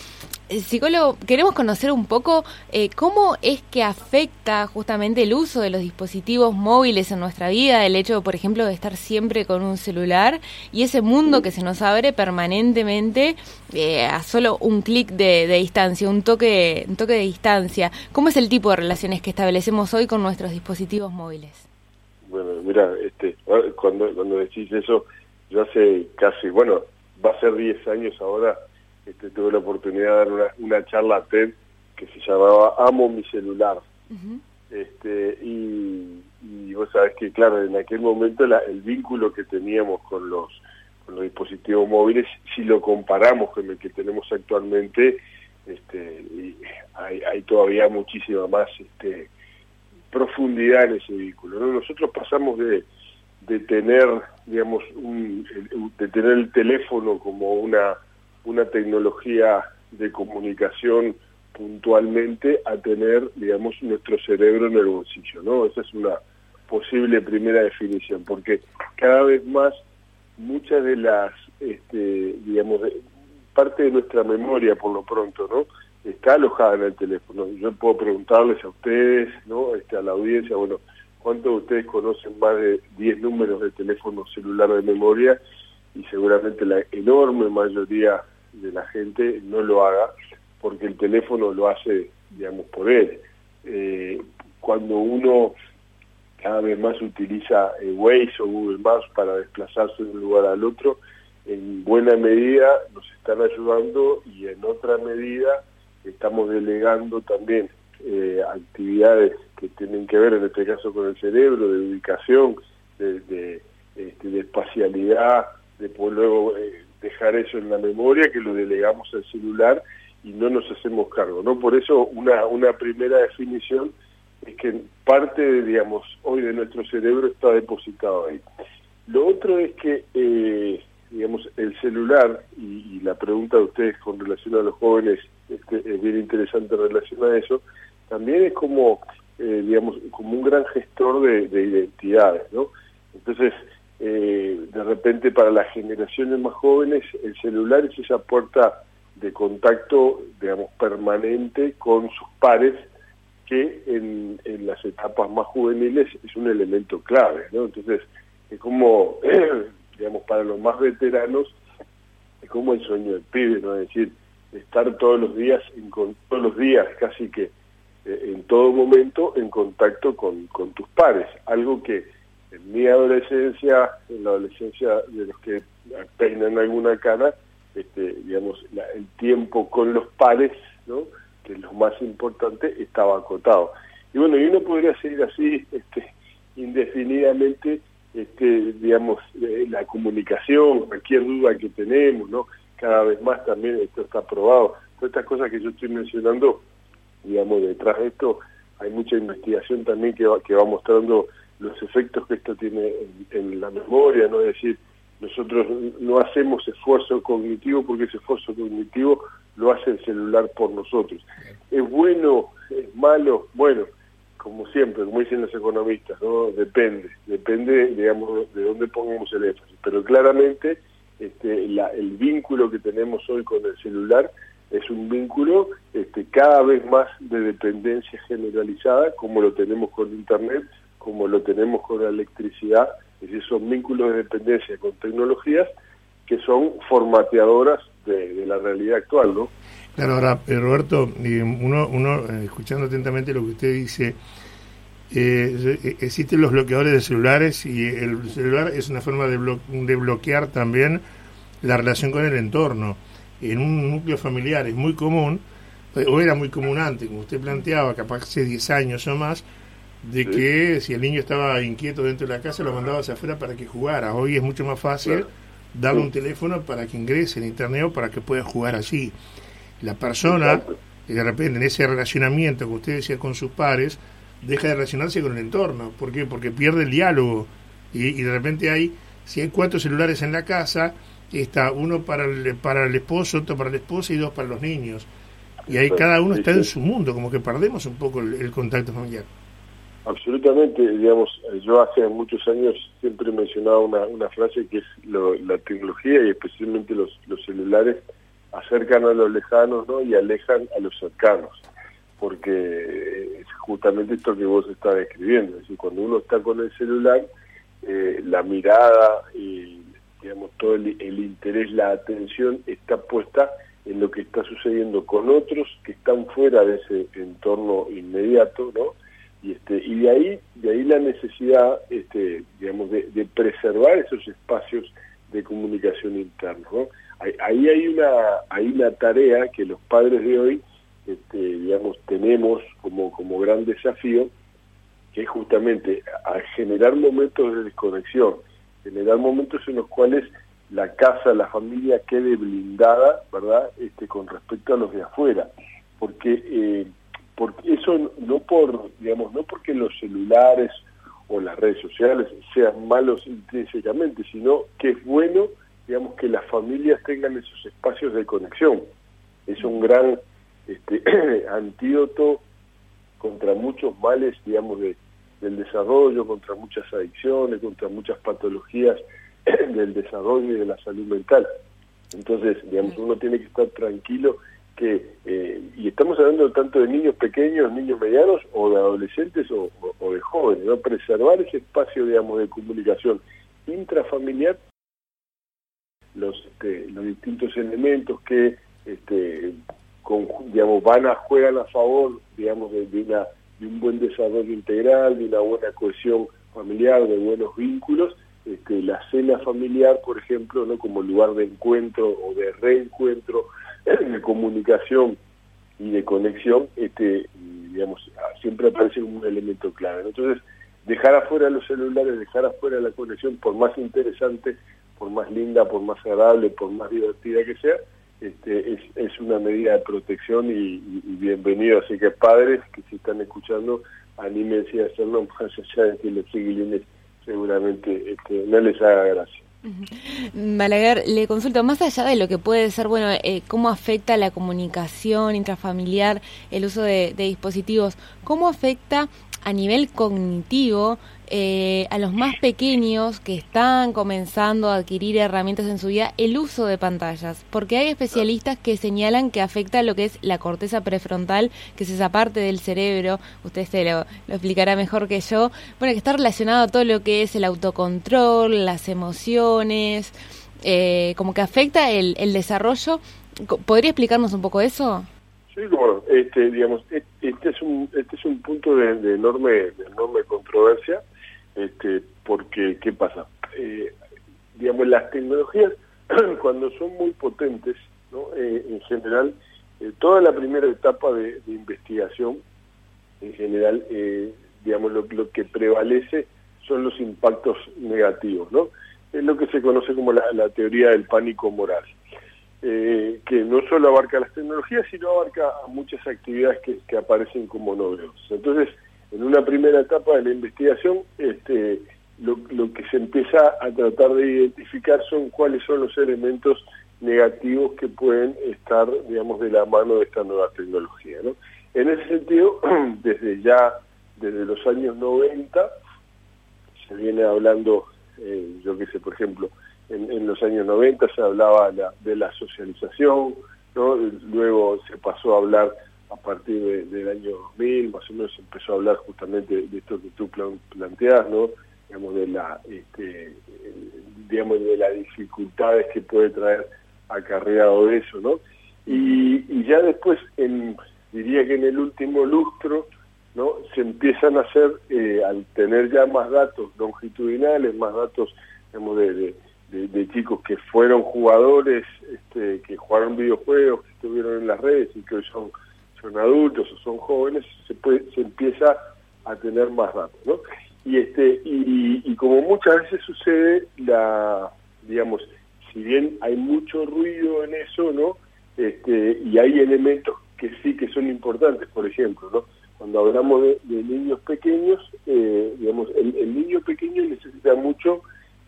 Eh, psicólogo, queremos conocer un poco eh, cómo es que afecta justamente el uso de los dispositivos móviles en nuestra vida, el hecho, por ejemplo, de estar siempre con un celular y ese mundo que se nos abre permanentemente eh, a solo un clic de, distancia, un toque, un toque de distancia. ¿Cómo es el tipo de relaciones que establecemos hoy con nuestros dispositivos móviles? Bueno, mira, este, cuando, cuando decís eso, yo hace casi, bueno, va a ser 10 años ahora este, tuve la oportunidad de dar una, una charla a TED que se llamaba Amo mi celular. este, y, vos sabés que, claro, en aquel momento el vínculo que teníamos con los, con los dispositivos móviles, si lo comparamos con el que tenemos actualmente, este, hay, hay todavía muchísima más este, profundidad en ese vínculo. Nosotros pasamos de, de tener, digamos, un, de tener el teléfono como una, una tecnología de comunicación puntualmente a tener, digamos, nuestro cerebro en el bolsillo, ¿no? Esa es una posible primera definición, porque cada vez más muchas de las, este, digamos, parte de nuestra memoria, por lo pronto, ¿no? Está alojada en el teléfono. Yo puedo preguntarles a ustedes, ¿no? Este, a la audiencia, bueno, ¿cuántos de ustedes conocen más de 10 números de teléfono celular de memoria? Y seguramente la enorme mayoría de la gente no lo haga porque el teléfono lo hace, digamos, por él. Eh, cuando uno cada vez más utiliza eh, Waze o Google Maps para desplazarse de un lugar al otro, en buena medida nos están ayudando y en otra medida estamos delegando también eh, actividades que tienen que ver en este caso con el cerebro, de ubicación, de, de, este, espacialidad, de luego eh, dejar eso en la memoria, que lo delegamos al celular y no nos hacemos cargo. no Por eso una, una primera definición es que parte, de, digamos, hoy de nuestro cerebro está depositado ahí. Lo otro es que, eh, digamos, el celular, y, la pregunta de ustedes con relación a los jóvenes este, es bien interesante en relación a eso, también es como, eh, digamos, como un gran gestor de, identidades, ¿no? Entonces, eh, de repente para las generaciones más jóvenes, el celular es esa puerta de contacto, digamos, permanente con sus pares, que en, en las etapas más juveniles es un elemento clave, ¿no? Entonces, es como, digamos, para los más veteranos, es como el sueño del pibe, ¿no? Es decir, estar todos los días, todos los días casi que eh, en todo momento en contacto con, con tus pares, algo que en mi adolescencia, en la adolescencia de los que peinan alguna cara, este, digamos, el tiempo con los pares, ¿no? que lo más importante, estaba acotado. Y bueno, y uno podría seguir así este, indefinidamente, este, digamos, eh, la comunicación, cualquier duda que tenemos, ¿no? Cada vez más también esto está probado. Todas estas cosas que yo estoy mencionando, digamos, detrás de esto hay mucha investigación también que va, que va mostrando los efectos que esto tiene en, en la memoria, ¿no? Es decir, nosotros no hacemos esfuerzo cognitivo porque ese esfuerzo cognitivo lo hace el celular por nosotros. ¿Es bueno? ¿Es malo? Bueno, como siempre, como dicen los economistas, ¿no? Depende, depende, digamos, de dónde pongamos el énfasis. Pero claramente este, el vínculo que tenemos hoy con el celular es un vínculo este, cada vez más de dependencia generalizada, como lo tenemos con Internet, como lo tenemos con la electricidad, es decir, son vínculos de dependencia con tecnologías que son formateadoras de, la realidad actual, ¿no? Claro, ahora, eh, Roberto, uno, uno eh, escuchando atentamente lo que usted dice, eh, existen los bloqueadores de celulares y el celular es una forma de, de bloquear también la relación con el entorno. En un núcleo familiar es muy común, o era muy común antes, como usted planteaba, capaz hace 10 años o más, de que si el niño estaba inquieto dentro de la casa lo mandabas afuera para que jugara. Hoy es mucho más fácil darle un teléfono para que ingrese en internet o para que pueda jugar allí. La persona, de repente en ese relacionamiento que usted decía con sus pares, deja de relacionarse con el entorno. ¿Por qué? Porque pierde el diálogo. Y, de repente hay, si hay cuatro celulares en la casa, está uno para el, para el esposo, otro para la esposa y dos para los niños. Y ahí cada uno está en su mundo, como que perdemos un poco el contacto familiar. Absolutamente, digamos, yo hace muchos años siempre he mencionado una, una frase que es la tecnología y especialmente los, los celulares acercan a los lejanos ¿no? y alejan a los cercanos, porque es justamente esto que vos estás describiendo, es decir, cuando uno está con el celular, eh, la mirada y digamos todo el, el interés, la atención está puesta en lo que está sucediendo con otros que están fuera de ese entorno inmediato, ¿no? y este y de ahí de ahí la necesidad este digamos de, preservar esos espacios de comunicación interna ahí, hay una hay una tarea que los padres de hoy este, digamos tenemos como como gran desafío es justamente a generar momentos de desconexión generar momentos en los cuales la casa la familia quede blindada verdad este con respecto a los de afuera porque eh, porque eso no por digamos, no porque los celulares o las redes sociales sean malos intrínsecamente, sino que es bueno, digamos, que las familias tengan esos espacios de conexión. Es un gran este, antídoto contra muchos males, digamos, de, del desarrollo, contra muchas adicciones, contra muchas patologías del desarrollo y de la salud mental. Entonces, digamos, uno tiene que estar tranquilo que, eh, y estamos hablando tanto de niños pequeños, niños medianos, o de adolescentes o, de jóvenes, ¿no? Preservar ese espacio, digamos, de comunicación intrafamiliar, los, este, los distintos elementos que, este, digamos, van a, juegan a favor, digamos, de, una, de un buen desarrollo integral, de una buena cohesión familiar, de buenos vínculos, este, la cena familiar, por ejemplo, no como lugar de encuentro o de reencuentro, de comunicación y de conexión, este, digamos, siempre aparece como un elemento clave. Entonces, dejar afuera los celulares, dejar afuera la conexión, por más interesante, por más linda, por más agradable, por más divertida que sea, este, es, es una medida de protección y, bienvenido. Así que padres que si están escuchando, anímense a hacerlo más allá de que los chiquilines seguramente este, no les haga gracia. Balaguer, le consulto, más allá de lo que puede ser, bueno, eh, cómo afecta la comunicación intrafamiliar, el uso de dispositivos, ¿cómo afecta a nivel cognitivo eh, a los más pequeños que están comenzando a adquirir herramientas en su vida el uso de pantallas, porque hay especialistas que señalan que afecta lo que es la corteza prefrontal, que es esa parte del cerebro, usted se lo, explicará mejor que yo, bueno, que está relacionado a todo lo que es el autocontrol, las emociones, eh, como que afecta el, el desarrollo. ¿Podría explicarnos un poco eso? Sí, bueno, este, digamos, este es un, este es un punto de, enorme, de enorme controversia, este, porque, ¿qué pasa? Eh, digamos, las tecnologías, cuando son muy potentes, ¿no? Eh, en general, eh, toda la primera etapa de, investigación, en general, digamos, lo, lo, que prevalece son los impactos negativos, ¿no? Es lo que se conoce como la, la teoría del pánico moral. Eh, que no solo abarca las tecnologías, sino abarca muchas actividades que, que, aparecen como novedosas. Entonces, en una primera etapa de la investigación, este, lo, que se empieza a tratar de identificar son cuáles son los elementos negativos que pueden estar, digamos, de la mano de esta nueva tecnología. ¿no? En ese sentido, desde ya, desde los años 90, se viene hablando, eh, yo qué sé, por ejemplo, en, los años 90 se hablaba de la socialización, ¿no? luego se pasó a hablar a partir del año 2000, más o menos empezó a hablar justamente de, esto que tú planteas, ¿no? digamos de la este, digamos de las dificultades que puede traer acarreado eso, ¿no? Y, ya después, en, diría que en el último lustro, ¿no? Se empiezan a hacer, eh, al tener ya más datos longitudinales, más datos, digamos, de de, chicos que fueron jugadores, este, que jugaron videojuegos, que estuvieron en las redes y que hoy son, son adultos o son jóvenes, se, puede, se empieza a tener más datos, ¿no? Y, este, y, y como muchas veces sucede, la digamos, si bien hay mucho ruido en eso, ¿no? Este, y hay elementos que sí que son importantes, por ejemplo, ¿no? Cuando hablamos de, niños pequeños, eh, digamos, el, el niño pequeño necesita mucho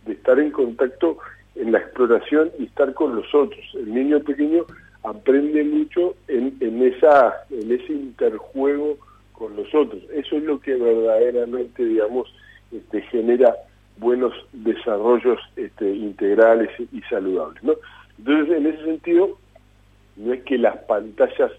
de estar en contacto en la exploración y estar con los otros. El niño pequeño aprende mucho en, en, esa, en ese interjuego con los otros. Eso es lo que verdaderamente, digamos, este, genera buenos desarrollos este, integrales y saludables. ¿no? Entonces, en ese sentido, no es que las pantallas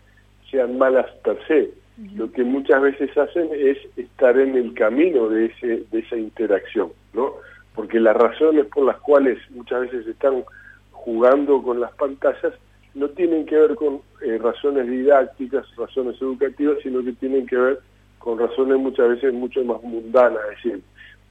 sean malas per se, lo que muchas veces hacen es estar en el camino de, ese, de esa interacción, ¿no? porque las razones por las cuales muchas veces están jugando con las pantallas no tienen que ver con eh, razones didácticas, razones educativas, sino que tienen que ver con razones muchas veces mucho más mundanas, es decir,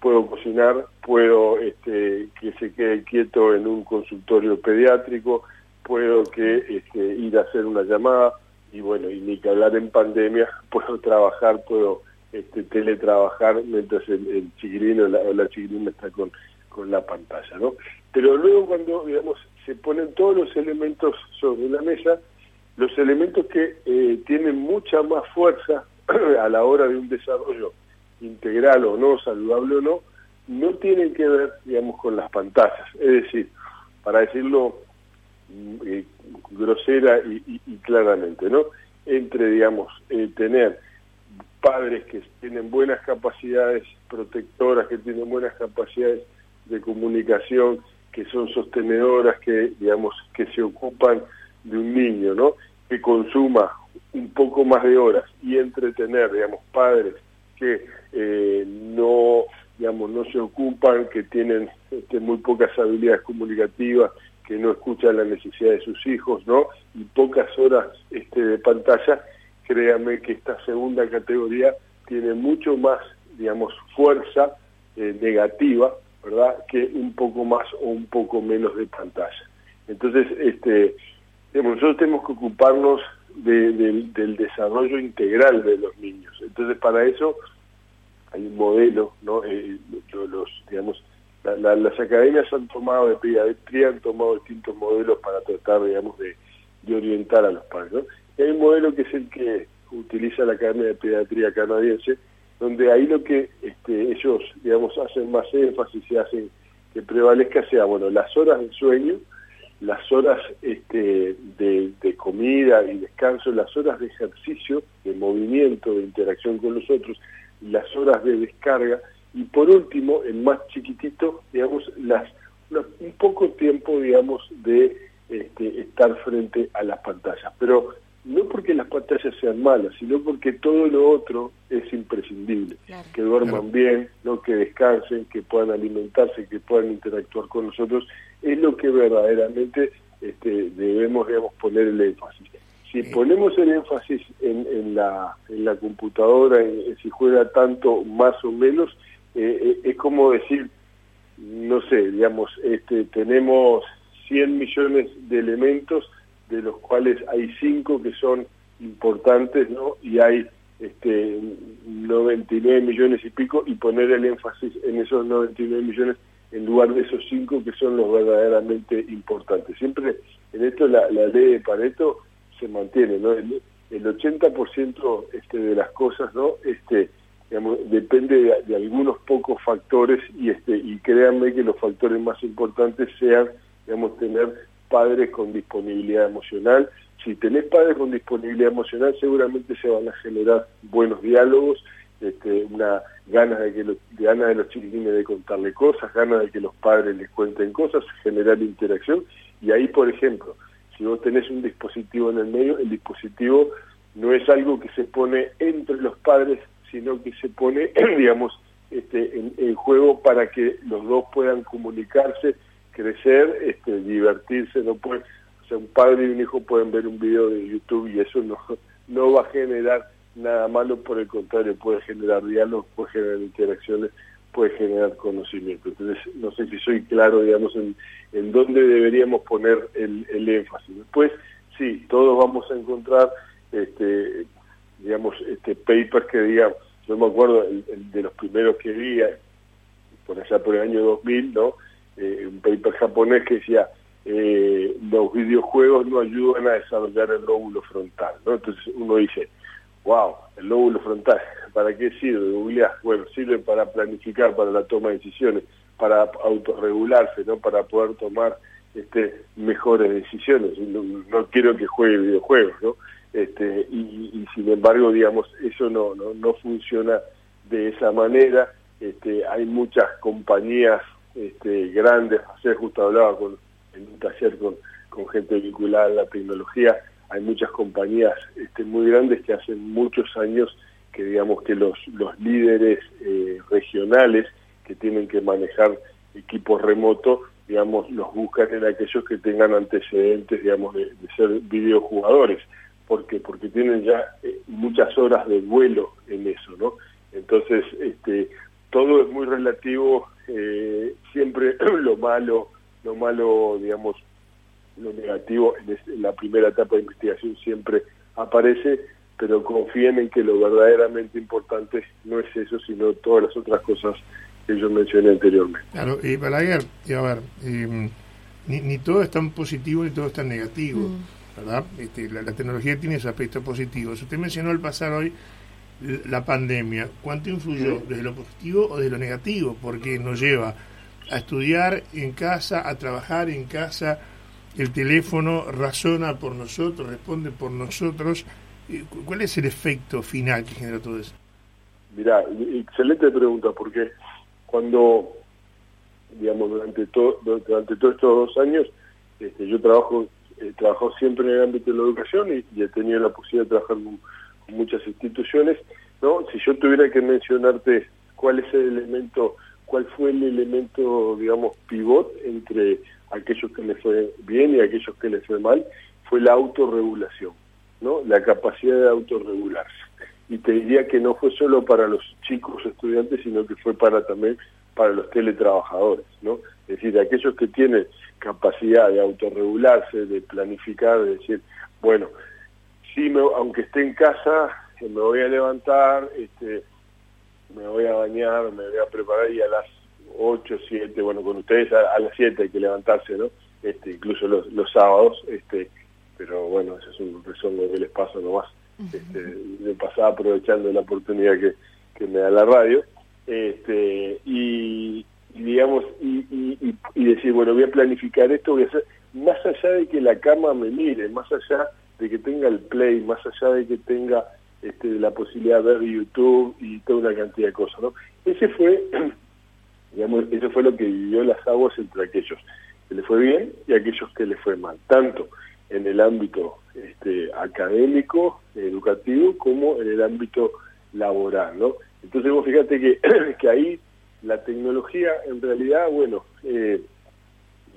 puedo cocinar, puedo este, que se quede quieto en un consultorio pediátrico, puedo que este, ir a hacer una llamada, y bueno, y ni que hablar en pandemia, puedo trabajar, puedo este, teletrabajar mientras el, el chiquilino o la, chiquilina está con, con la pantalla, ¿no? Pero luego cuando, digamos, se ponen todos los elementos sobre la mesa, los elementos que eh, tienen mucha más fuerza a la hora de un desarrollo integral o no, saludable o no, no tienen que ver, digamos, con las pantallas. Es decir, para decirlo mm, eh, grosera y, claramente, ¿no? Entre, digamos, tener padres que tienen buenas capacidades protectoras, que tienen buenas capacidades de comunicación, que son sostenedoras, que, digamos, que se ocupan de un niño, ¿no? Que consuma un poco más de horas y entretener, digamos, padres que eh, no, digamos, no se ocupan, que tienen este, muy pocas habilidades comunicativas, que no escuchan la necesidad de sus hijos, ¿no? Y pocas horas este, de pantalla, créanme que esta segunda categoría tiene mucho más, digamos, fuerza eh, negativa, ¿verdad?, que un poco más o un poco menos de pantalla. Entonces, este, nosotros tenemos que ocuparnos del desarrollo integral de los niños. Entonces, para eso hay un modelo, ¿no? Eh, los, digamos, las academias han tomado de pediatría, han tomado distintos modelos para tratar, digamos, de, orientar a los padres, hay un modelo que es el que utiliza la Academia de Pediatría canadiense, donde ahí lo que este, ellos, digamos, hacen más énfasis y hacen que prevalezca sea, bueno, las horas de sueño, las horas este, de, comida y descanso, las horas de ejercicio, de movimiento, de interacción con los otros, las horas de descarga y por último, el más chiquitito, digamos, las un poco tiempo, digamos, de este, estar frente a las pantallas. Pero no porque las pantallas sean malas, sino porque todo lo otro es imprescindible. Que duerman bien, no que descansen, que puedan alimentarse, que puedan interactuar con nosotros, es lo que verdaderamente este, debemos digamos, poner el énfasis. Si ponemos el énfasis en, en, la, en la computadora, en, si juega tanto más o menos, eh, eh, es como decir, no sé, digamos, este, tenemos 100 millones de elementos, de los cuales hay cinco que son importantes, ¿no? Y hay este 99 millones y pico y poner el énfasis en esos 99 millones en lugar de esos cinco que son los verdaderamente importantes. Siempre en esto la, ley de Pareto se mantiene, ¿no? El, 80% este, de las cosas, ¿no? Este, digamos, depende de, algunos pocos factores y este y créanme que los factores más importantes sean, digamos, tener padres con disponibilidad emocional. Si tenés padres con disponibilidad emocional, seguramente se van a generar buenos diálogos, este, una ganas de que los, ganas de los chiquitines de contarle cosas, ganas de que los padres les cuenten cosas, generar interacción. Y ahí, por ejemplo, si vos tenés un dispositivo en el medio, el dispositivo no es algo que se pone entre los padres, sino que se pone, digamos, este, en juego para que los dos puedan comunicarse crecer, este, divertirse, no puede, o sea, un padre y un hijo pueden ver un video de YouTube y eso no, no va a generar nada malo, por el contrario, puede generar diálogo, puede generar interacciones, puede generar conocimiento. Entonces, no sé si soy claro, digamos, en, en dónde deberíamos poner el, el énfasis. Después, sí, todos vamos a encontrar, este, digamos, este papers que digan, yo me acuerdo el, de los primeros que vi, por allá por el año 2000, ¿no? Eh, un paper japonés que decía eh, los videojuegos no ayudan a desarrollar el lóbulo frontal, ¿no? Entonces uno dice, wow, el lóbulo frontal, ¿para qué sirve? Googlear, bueno, sirve para planificar, para la toma de decisiones, para autorregularse, ¿no? Para poder tomar este, mejores decisiones. No, quiero que juegue videojuegos, ¿no? Este, y, sin embargo, digamos, eso no, no, no funciona de esa manera. Este, hay muchas compañías este, grandes, ayer justo hablaba con, en un taller con, con gente vinculada a la tecnología, hay muchas compañías este, muy grandes que hacen muchos años que digamos que los, los líderes eh, regionales que tienen que manejar equipos remotos, digamos, los buscan en aquellos que tengan antecedentes, digamos, de, ser videojugadores. ¿Por Porque tienen ya eh, muchas horas de vuelo en eso, ¿no? Entonces, este, todo es muy relativo eh, siempre lo malo, lo malo, digamos, lo negativo en, la primera etapa de investigación siempre aparece, pero confíen en que lo verdaderamente importante no es eso, sino todas las otras cosas que yo mencioné anteriormente. Claro, y Balaguer, y a ver, em, ni, todo es tan positivo ni todo es tan negativo, mm. ¿verdad? Este, la, tecnología tiene sus aspectos positivos. Usted mencionó el pasar hoy la pandemia, ¿cuánto influyó desde lo positivo o de lo negativo? Porque nos lleva a estudiar en casa, a trabajar en casa, el teléfono razona por nosotros, responde por nosotros. ¿Cuál es el efecto final que genera todo eso? Mira, excelente pregunta, porque cuando, digamos, durante, todo durante todos estos dos años, este, yo trabajo he trabajado siempre en el ámbito de la educación y, he tenido la posibilidad de trabajar con, muchas instituciones. no Si yo tuviera que mencionarte cuál es el elemento, cuál fue el elemento, digamos, pivot entre aquellos que les fue bien y aquellos que les fue mal, fue la autorregulación, ¿no? La capacidad de autorregularse. Y te diría que no fue solo para los chicos estudiantes, sino que fue para también para los teletrabajadores, ¿no? Es decir, aquellos que tienen capacidad de autorregularse, de planificar, de decir, bueno, sí, me, aunque esté en casa, me voy a levantar, este, me voy a bañar, me voy a preparar y a las 8, 7, bueno, con ustedes a, las 7 hay que levantarse, ¿no? Este, incluso los, los sábados, este, pero bueno, eso es un resumen que les paso nomás. Este, de pasar aprovechando la oportunidad que, que me da la radio. Este, y, digamos, y, y, decir, bueno, voy a planificar esto, voy a hacer, más allá de que la cama me mire, más allá de que tenga el play, más allá de que tenga este, la posibilidad de ver YouTube y toda una cantidad de cosas, ¿no? Ese fue, digamos, eso fue lo que vivió las aguas entre aquellos que le fue bien y aquellos que le fue mal, tanto en el ámbito este, académico, educativo, como en el ámbito laboral, ¿no? Entonces vos fíjate que, que ahí la tecnología en realidad, bueno, eh,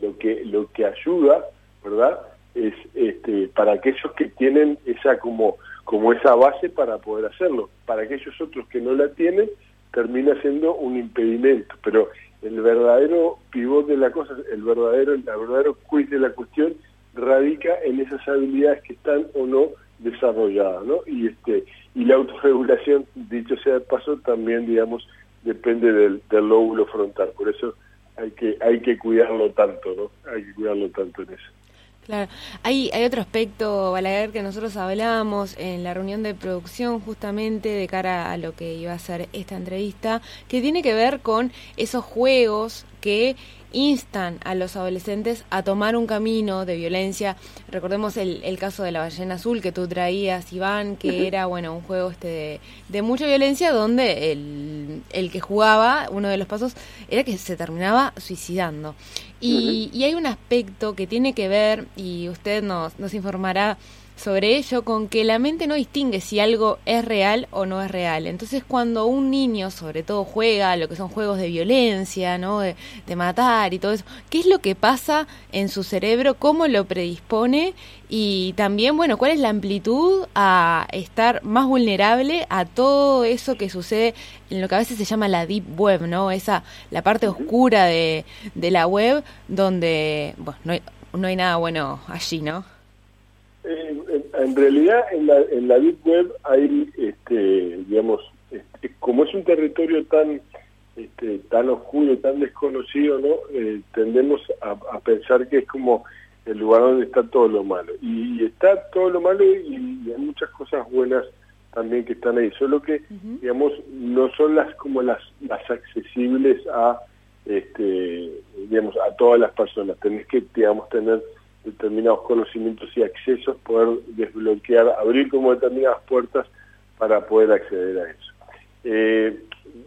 lo que lo que ayuda, ¿verdad? Es este, para aquellos que tienen esa como como esa base para poder hacerlo. Para aquellos otros que no la tienen, termina siendo un impedimento. Pero el verdadero pivot de la cosa, el verdadero, el verdadero quiz de la cuestión radica en esas habilidades que están o no desarrolladas, ¿no? Y este y la autorregulación, dicho sea de paso, también digamos depende del, del lóbulo frontal. Por eso hay que hay que cuidarlo tanto, ¿no? Hay que cuidarlo tanto en eso. Claro, hay, hay otro aspecto, Balaguer, que nosotros hablábamos en la reunión de producción justamente de cara a lo que iba a ser esta entrevista, que tiene que ver con esos juegos que instan a los adolescentes a tomar un camino de violencia. Recordemos el, el caso de la ballena azul que tú traías, Iván, que era bueno un juego este de, mucha violencia donde el, el, que jugaba, uno de los pasos, era que se terminaba suicidando. Y, y hay un aspecto que tiene que ver, y usted nos, nos informará sobre ello con que la mente no distingue si algo es real o no es real. Entonces cuando un niño sobre todo juega lo que son juegos de violencia, ¿no? de, matar y todo eso, ¿qué es lo que pasa en su cerebro? ¿Cómo lo predispone? Y también, bueno, ¿cuál es la amplitud a estar más vulnerable a todo eso que sucede en lo que a veces se llama la deep web, ¿no? Esa, la parte oscura de, de la web donde, bueno, no hay, no hay nada bueno allí, ¿no? En realidad en la, en la Deep Web hay, este, digamos, este, como es un territorio tan este, tan oscuro, tan desconocido, ¿no? Eh, tendemos a, pensar que es como el lugar donde está todo lo malo. Y, está todo lo malo y, hay muchas cosas buenas también que están ahí, solo que, digamos, no son las como las, las accesibles a, este, digamos, a todas las personas. Tenés que, digamos, tener determinados conocimientos y accesos, poder desbloquear, abrir como determinadas puertas para poder acceder a eso. Eh,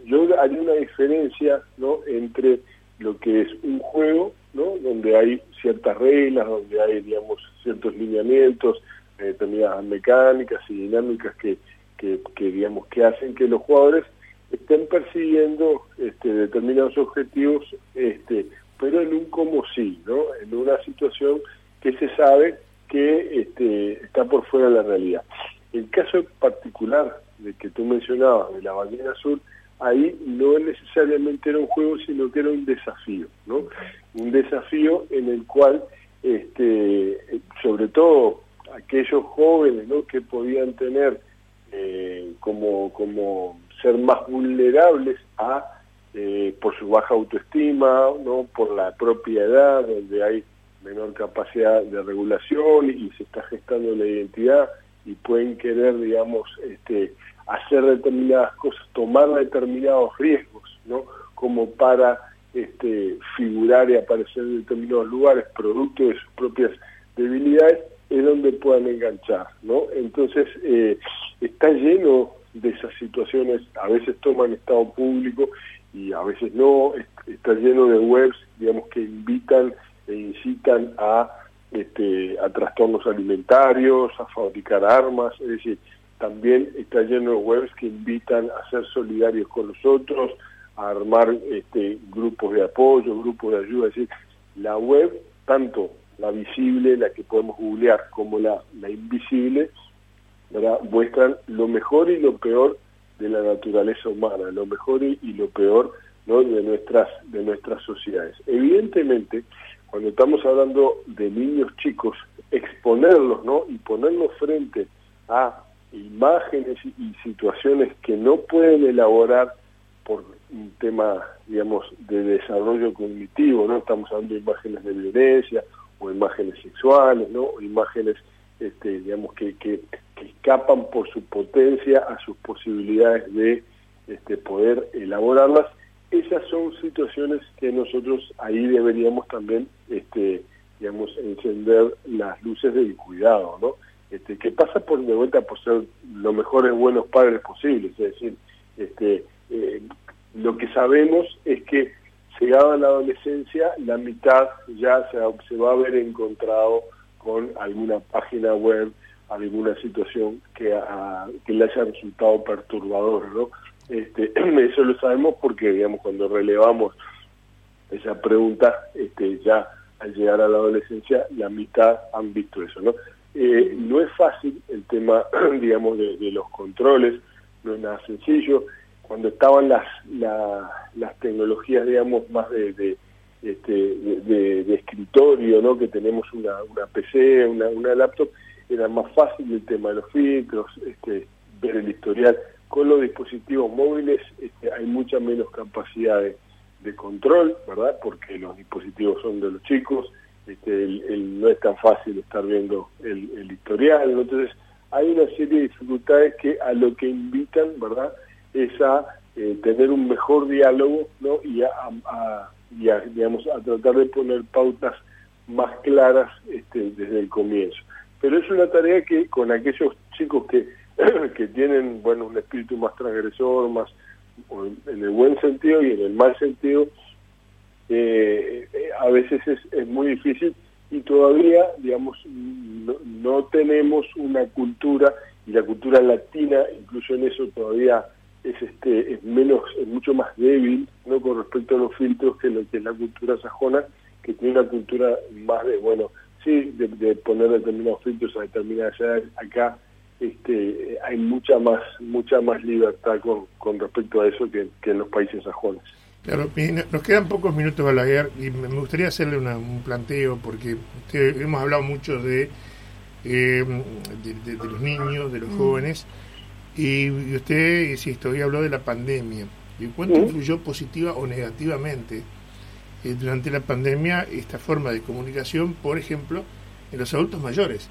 yo haría una diferencia ¿no? entre lo que es un juego, ¿no? donde hay ciertas reglas, donde hay digamos ciertos lineamientos, eh, determinadas mecánicas y dinámicas que, que, digamos que hacen que los jugadores estén persiguiendo este, determinados objetivos, este, pero en un como sí, ¿no? en una situación que se sabe que este, está por fuera de la realidad. El caso particular de que tú mencionabas, de la ballena azul, ahí no necesariamente era un juego, sino que era un desafío, ¿no? Un desafío en el cual, este, sobre todo aquellos jóvenes, ¿no? Que podían tener eh, como, como ser más vulnerables a, eh, por su baja autoestima, ¿no? Por la propia edad, donde hay menor capacidad de regulación y se está gestando la identidad y pueden querer, digamos, este, hacer determinadas cosas, tomar determinados riesgos, ¿no? Como para este, figurar y aparecer en determinados lugares, producto de sus propias debilidades, es donde puedan enganchar, ¿no? Entonces, eh, está lleno de esas situaciones, a veces toman estado público y a veces no, está lleno de webs, digamos, que invitan e incitan a, este, a trastornos alimentarios, a fabricar armas, es decir, también está lleno de webs que invitan a ser solidarios con los otros, a armar este, grupos de apoyo, grupos de ayuda, es decir, la web, tanto la visible, la que podemos googlear, como la, la invisible, ¿verdad? muestran lo mejor y lo peor de la naturaleza humana, lo mejor y, lo peor ¿no? de nuestras de nuestras sociedades. Evidentemente, cuando estamos hablando de niños chicos, exponerlos ¿no? y ponerlos frente a imágenes y situaciones que no pueden elaborar por un tema, digamos, de desarrollo cognitivo, ¿no? Estamos hablando de imágenes de violencia o imágenes sexuales, ¿no? O imágenes, este, digamos, que, que, escapan por su potencia a sus posibilidades de este, poder elaborarlas. Esas son situaciones que nosotros ahí deberíamos también, este, digamos, encender las luces del cuidado, ¿no? Este, que pasa por de vuelta por ser los mejores buenos padres posibles, es decir, este, eh, lo que sabemos es que llegada la adolescencia, la mitad ya se, se va a haber encontrado con alguna página web, alguna situación que, que le haya resultado perturbador, ¿no? Este, eso lo sabemos porque, digamos, cuando relevamos esa pregunta, este, ya al llegar a la adolescencia, la mitad han visto eso, ¿no? Eh, no es fácil el tema, digamos, de, los controles, no es nada sencillo cuando estaban las, las tecnologías, digamos, más de, de este, de, escritorio, ¿no? que tenemos una, una PC, una, una laptop, era más fácil el tema de los filtros, este, ver el historial. Con los dispositivos móviles este, hay mucha menos capacidad de, control, ¿verdad? Porque los dispositivos son de los chicos, este, no es tan fácil estar viendo el, el historial, entonces hay una serie de dificultades que a lo que invitan, ¿verdad? es a eh, tener un mejor diálogo ¿no? y, a, digamos, a tratar de poner pautas más claras este, desde el comienzo. Pero es una tarea que con aquellos chicos que, que tienen bueno un espíritu más transgresor, más en el buen sentido y en el mal sentido, eh, a veces es, es, muy difícil y todavía, digamos, no, no tenemos una cultura, y la cultura latina, incluso en eso todavía es este es menos es mucho más débil no con respecto a los filtros que lo que es la cultura sajona que tiene una cultura más de bueno sí de, poner determinados filtros a determinadas edades. Acá este hay mucha más mucha más libertad con, con respecto a eso que, en los países sajones Claro, nos quedan pocos minutos a la guerra y me gustaría hacerle un planteo porque hemos hablado mucho de, eh, de, los niños, de los mm. jóvenes, y usted, insisto, hoy habló de la pandemia. ¿Y cuánto influyó positiva o negativamente eh, durante la pandemia esta forma de comunicación, por ejemplo, en los adultos mayores?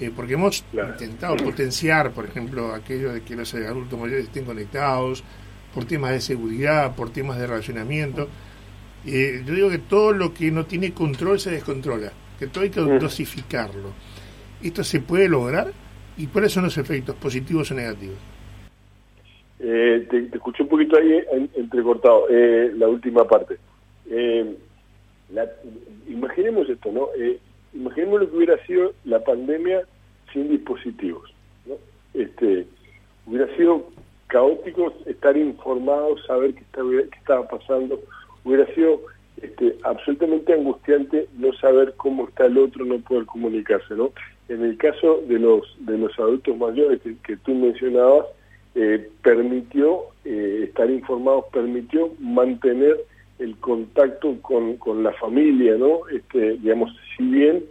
Eh, porque hemos intentado potenciar, por ejemplo, aquello de que los adultos mayores estén conectados por temas de seguridad, por temas de relacionamiento. Eh, yo digo que todo lo que no tiene control se descontrola, que todo hay que dosificarlo. ¿Esto se puede lograr? ¿Y cuáles son los efectos positivos o negativos? Eh, te, escuché un poquito ahí entrecortado, eh, la última parte. Eh, imaginemos esto, ¿no? Eh, imaginemos lo que hubiera sido la pandemia sin dispositivos, ¿no? Este, hubiera sido caótico estar informados, saber qué estaba, qué estaba pasando, hubiera sido este, absolutamente angustiante no saber cómo está el otro, no poder comunicarse, ¿no? En el caso de los de los adultos mayores que, tú mencionabas, eh, permitió eh, estar informados, permitió mantener el contacto con, con la familia, ¿no? Este, digamos, si bien,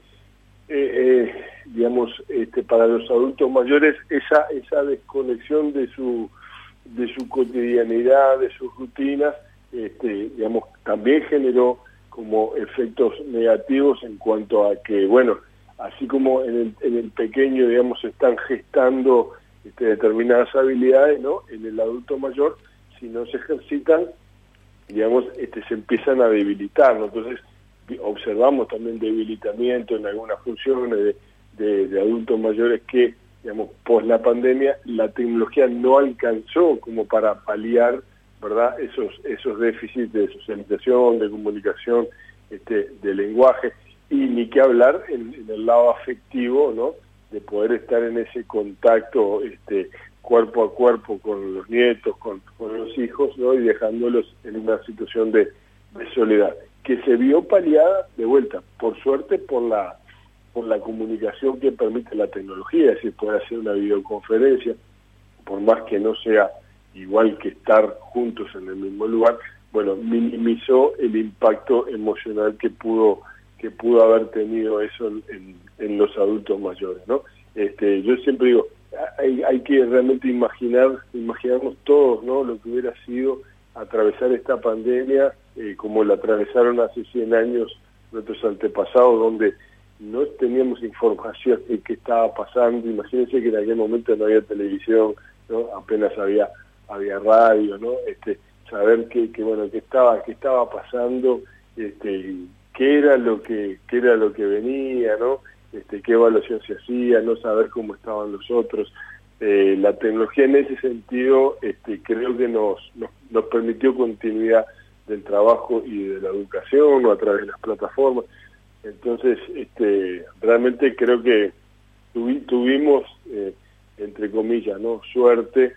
eh, digamos, este, para los adultos mayores esa esa desconexión de su de su cotidianidad, de sus rutinas, este, digamos, también generó como efectos negativos en cuanto a que, bueno, así como en el, pequeño, digamos, se están gestando este, determinadas habilidades, ¿no? En el adulto mayor, si no se ejercitan, digamos, este, se empiezan a debilitar, ¿no? Entonces, observamos también debilitamiento en algunas funciones de, de, adultos mayores que, digamos, pos la pandemia, la tecnología no alcanzó como para paliar, ¿verdad?, esos, esos déficits de socialización, de comunicación, este, de lenguaje y ni que hablar en, el lado afectivo, ¿no? De poder estar en ese contacto este, cuerpo a cuerpo con los nietos, con, los hijos, ¿no? Y dejándolos en una situación de, soledad, que se vio paliada de vuelta, por suerte, por la por la comunicación que permite la tecnología, es decir, poder hacer una videoconferencia, por más que no sea igual que estar juntos en el mismo lugar, bueno, minimizó el impacto emocional que pudo que pudo haber tenido eso en, en, los adultos mayores, ¿no? Este, yo siempre digo, hay, hay que realmente imaginar, imaginarnos todos, ¿no? Lo que hubiera sido atravesar esta pandemia eh, como la atravesaron hace 100 años nuestros antepasados, donde no teníamos información de qué estaba pasando. Imagínense que en aquel momento no había televisión, apenas había había radio, ¿no? Este, saber qué, que bueno qué estaba qué estaba pasando, este, qué era lo que qué era lo que venía, ¿no? Este, qué evaluación se hacía, no saber cómo estaban los otros. Eh, la tecnología en ese sentido este, creo que nos, nos, permitió continuidad del trabajo y de la educación a través de las plataformas. Entonces, este, realmente creo que tuvimos, eh, entre comillas, no suerte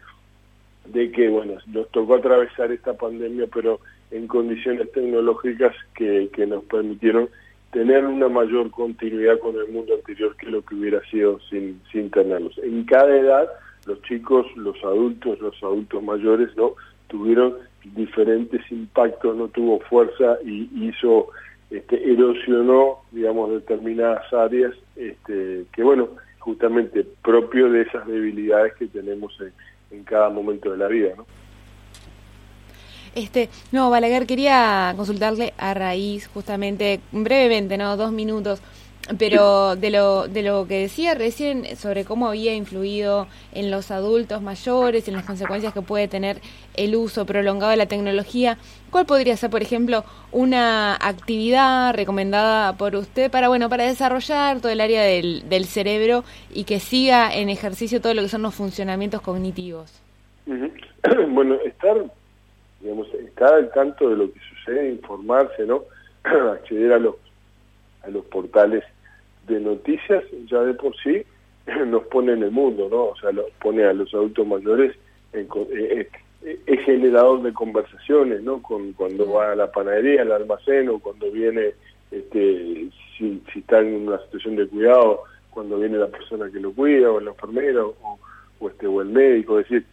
de que, bueno, nos tocó atravesar esta pandemia, pero en condiciones tecnológicas que nos permitieron tener una mayor continuidad con el mundo anterior que lo que hubiera sido sin, sin tenerlos. En cada edad, los chicos, los adultos, los adultos mayores, ¿no? Tuvieron diferentes impactos, no tuvo fuerza y hizo, este, erosionó, digamos, determinadas áreas, este, que bueno, justamente propio de esas debilidades que tenemos en, cada momento de la vida. Este, no, Balaguer, quería consultarle a raíz, justamente, brevemente, ¿no? Dos minutos, pero de lo, de lo que decía recién sobre cómo había influido en los adultos mayores, en las consecuencias que puede tener el uso prolongado de la tecnología, ¿cuál podría ser, por ejemplo, una actividad recomendada por usted para, bueno, para desarrollar todo el área del, del cerebro y que siga en ejercicio todo lo que son los funcionamientos cognitivos? Bueno, estar digamos, estar al tanto de lo que sucede, informarse, ¿no? acceder a los, a los portales de noticias, ya de por sí nos pone en el mundo, ¿no? O sea, lo pone a los adultos mayores, en, eh, eh, es generador de conversaciones, ¿no? Con, cuando va a la panadería, al almacén, o cuando viene, este, si, si está en una situación de cuidado, cuando viene la persona que lo cuida, o la enfermera, o, o este, o el médico, es decir,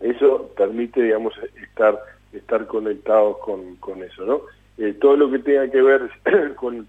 eso permite, digamos, estar estar conectados con, con eso, ¿no? Eh, todo lo que tenga que ver con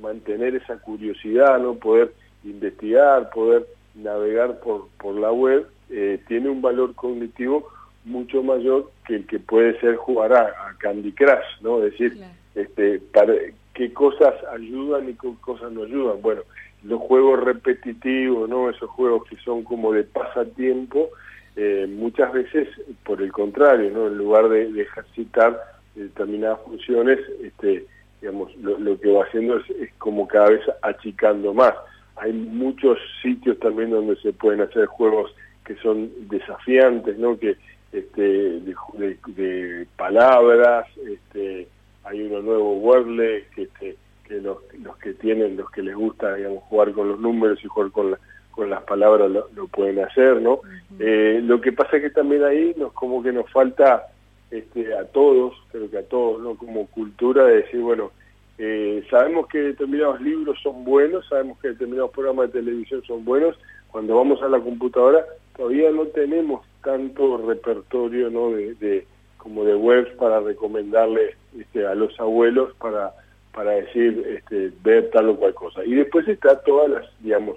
mantener esa curiosidad, ¿no? Poder investigar, poder navegar por, por la web, eh, tiene un valor cognitivo mucho mayor que el que puede ser jugar a, Candy Crush, ¿no? Es decir, este, para, qué cosas ayudan y qué cosas no ayudan. Bueno, los juegos repetitivos, ¿no? Esos juegos que son como de pasatiempo, eh, muchas veces, por el contrario, ¿no? en lugar de, ejercitar determinadas funciones, este, digamos, lo, que va haciendo es, como cada vez achicando más. Hay muchos sitios también donde se pueden hacer juegos que son desafiantes, ¿no? que este, de, palabras, este, hay uno nuevo, Wordle, que, este, que los, los que tienen, los que les gusta digamos, jugar con los números y jugar con la, con las palabras lo, pueden hacer, ¿no? eh, lo que pasa es que también ahí nos como que nos falta este, a todos, creo que a todos, ¿no? Como cultura de decir, bueno, eh, sabemos que determinados libros son buenos, sabemos que determinados programas de televisión son buenos, cuando vamos a la computadora todavía no tenemos tanto repertorio, ¿no? De, de como de webs para recomendarle este, a los abuelos para para decir este, ver tal o cual cosa. Y después está todas las, digamos,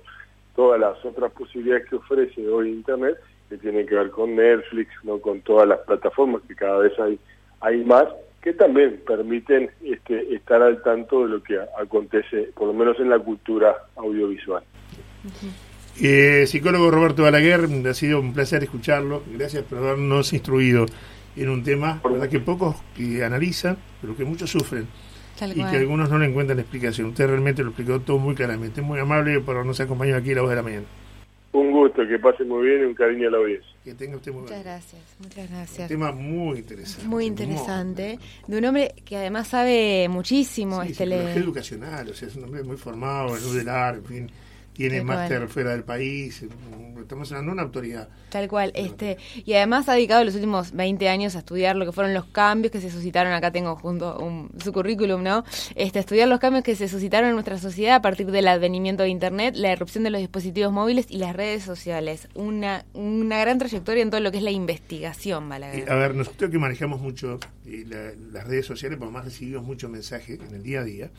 todas las otras posibilidades que ofrece hoy Internet, que tienen que ver con Netflix, no con todas las plataformas, que cada vez hay, hay más, que también permiten este, estar al tanto de lo que acontece, por lo menos en la cultura audiovisual. Eh, psicólogo Roberto Balaguer, ha sido un placer escucharlo. Gracias por habernos instruido en un tema, verdad que pocos que analizan, pero que muchos sufren. Y que algunos no le encuentran explicación. Usted realmente lo explicó todo muy claramente. Muy amable por nos acompañó aquí a la voz de la mañana. Un gusto, que pase muy bien y un cariño a la audiencia. Que tenga usted muy Muchas gracias, muchas gracias. Un tema muy interesante. Muy interesante. De un hombre que además sabe muchísimo. Sí, este le... educacional, o sea, es un hombre muy formado, luz del en fin tiene máster fuera del país, estamos hablando de una autoridad. Tal cual, este y además ha dedicado los últimos 20 años a estudiar lo que fueron los cambios que se suscitaron, acá tengo junto un, su currículum, ¿no? Este, estudiar los cambios que se suscitaron en nuestra sociedad a partir del advenimiento de Internet, la irrupción de los dispositivos móviles y las redes sociales. Una, una gran trayectoria en todo lo que es la investigación, ¿vale? Eh, a ver, nosotros que manejamos mucho eh, las redes sociales, por más recibimos muchos mensajes en el día a día,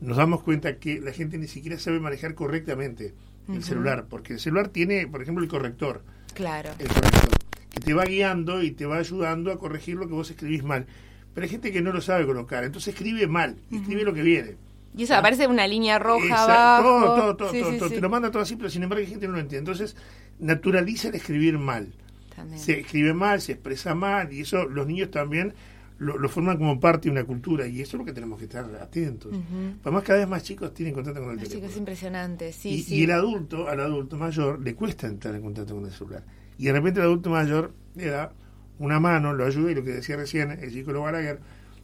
nos damos cuenta que la gente ni siquiera sabe manejar correctamente el celular, porque el celular tiene, por ejemplo, el corrector. Claro. El corrector, que te va guiando y te va ayudando a corregir lo que vos escribís mal. Pero hay gente que no lo sabe colocar, entonces escribe mal, escribe lo que viene. Y eso aparece una línea roja abajo. Todo, todo, todo, Te lo manda todo así, pero sin embargo hay gente que no lo entiende. Entonces, naturaliza el escribir mal. Se escribe mal, se expresa mal, y eso los niños también lo, forman como parte de una cultura y eso es lo que tenemos que estar atentos. Además, cada vez más chicos tienen contacto con el teléfono. es impresionante, sí y, sí. y el adulto, al adulto mayor, le cuesta entrar en contacto con el celular. Y de repente el adulto mayor le da una mano, lo ayuda y lo que decía recién el psicólogo Balaguer,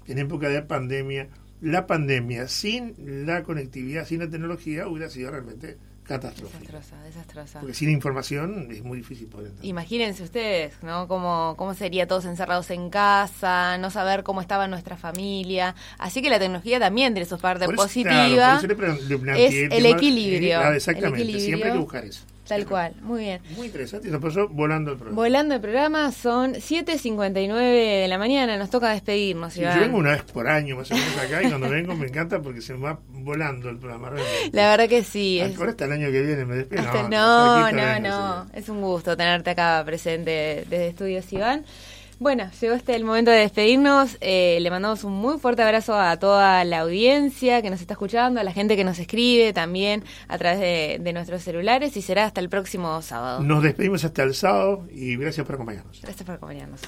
en época de pandemia, la pandemia sin la conectividad, sin la tecnología, hubiera sido realmente catástrofe. Desastrosa, desastrosa. Porque sin información es muy difícil poder entender. Imagínense ustedes, ¿no? Cómo, cómo sería todos encerrados en casa, no saber cómo estaba nuestra familia. Así que la tecnología también tiene su parte positiva. es el, equilibrio. exactamente, siempre hay que buscar eso. Tal cual, muy bien. Muy interesante, y nos pasó volando el programa. Volando el programa, son 7.59 de la mañana, nos toca despedirnos, Iván. yo vengo una vez por año más o menos acá y cuando vengo me encanta porque se me va volando el programa. La verdad que sí. Es... Ahora hasta el año que viene me despido. no, no, no, es un gusto tenerte acá presente desde Estudios Iván. Bueno, llegó este el momento de despedirnos. Eh, le mandamos un muy fuerte abrazo a toda la audiencia que nos está escuchando, a la gente que nos escribe también a través de, de nuestros celulares y será hasta el próximo sábado. Nos despedimos hasta el sábado y gracias por acompañarnos. Gracias por acompañarnos.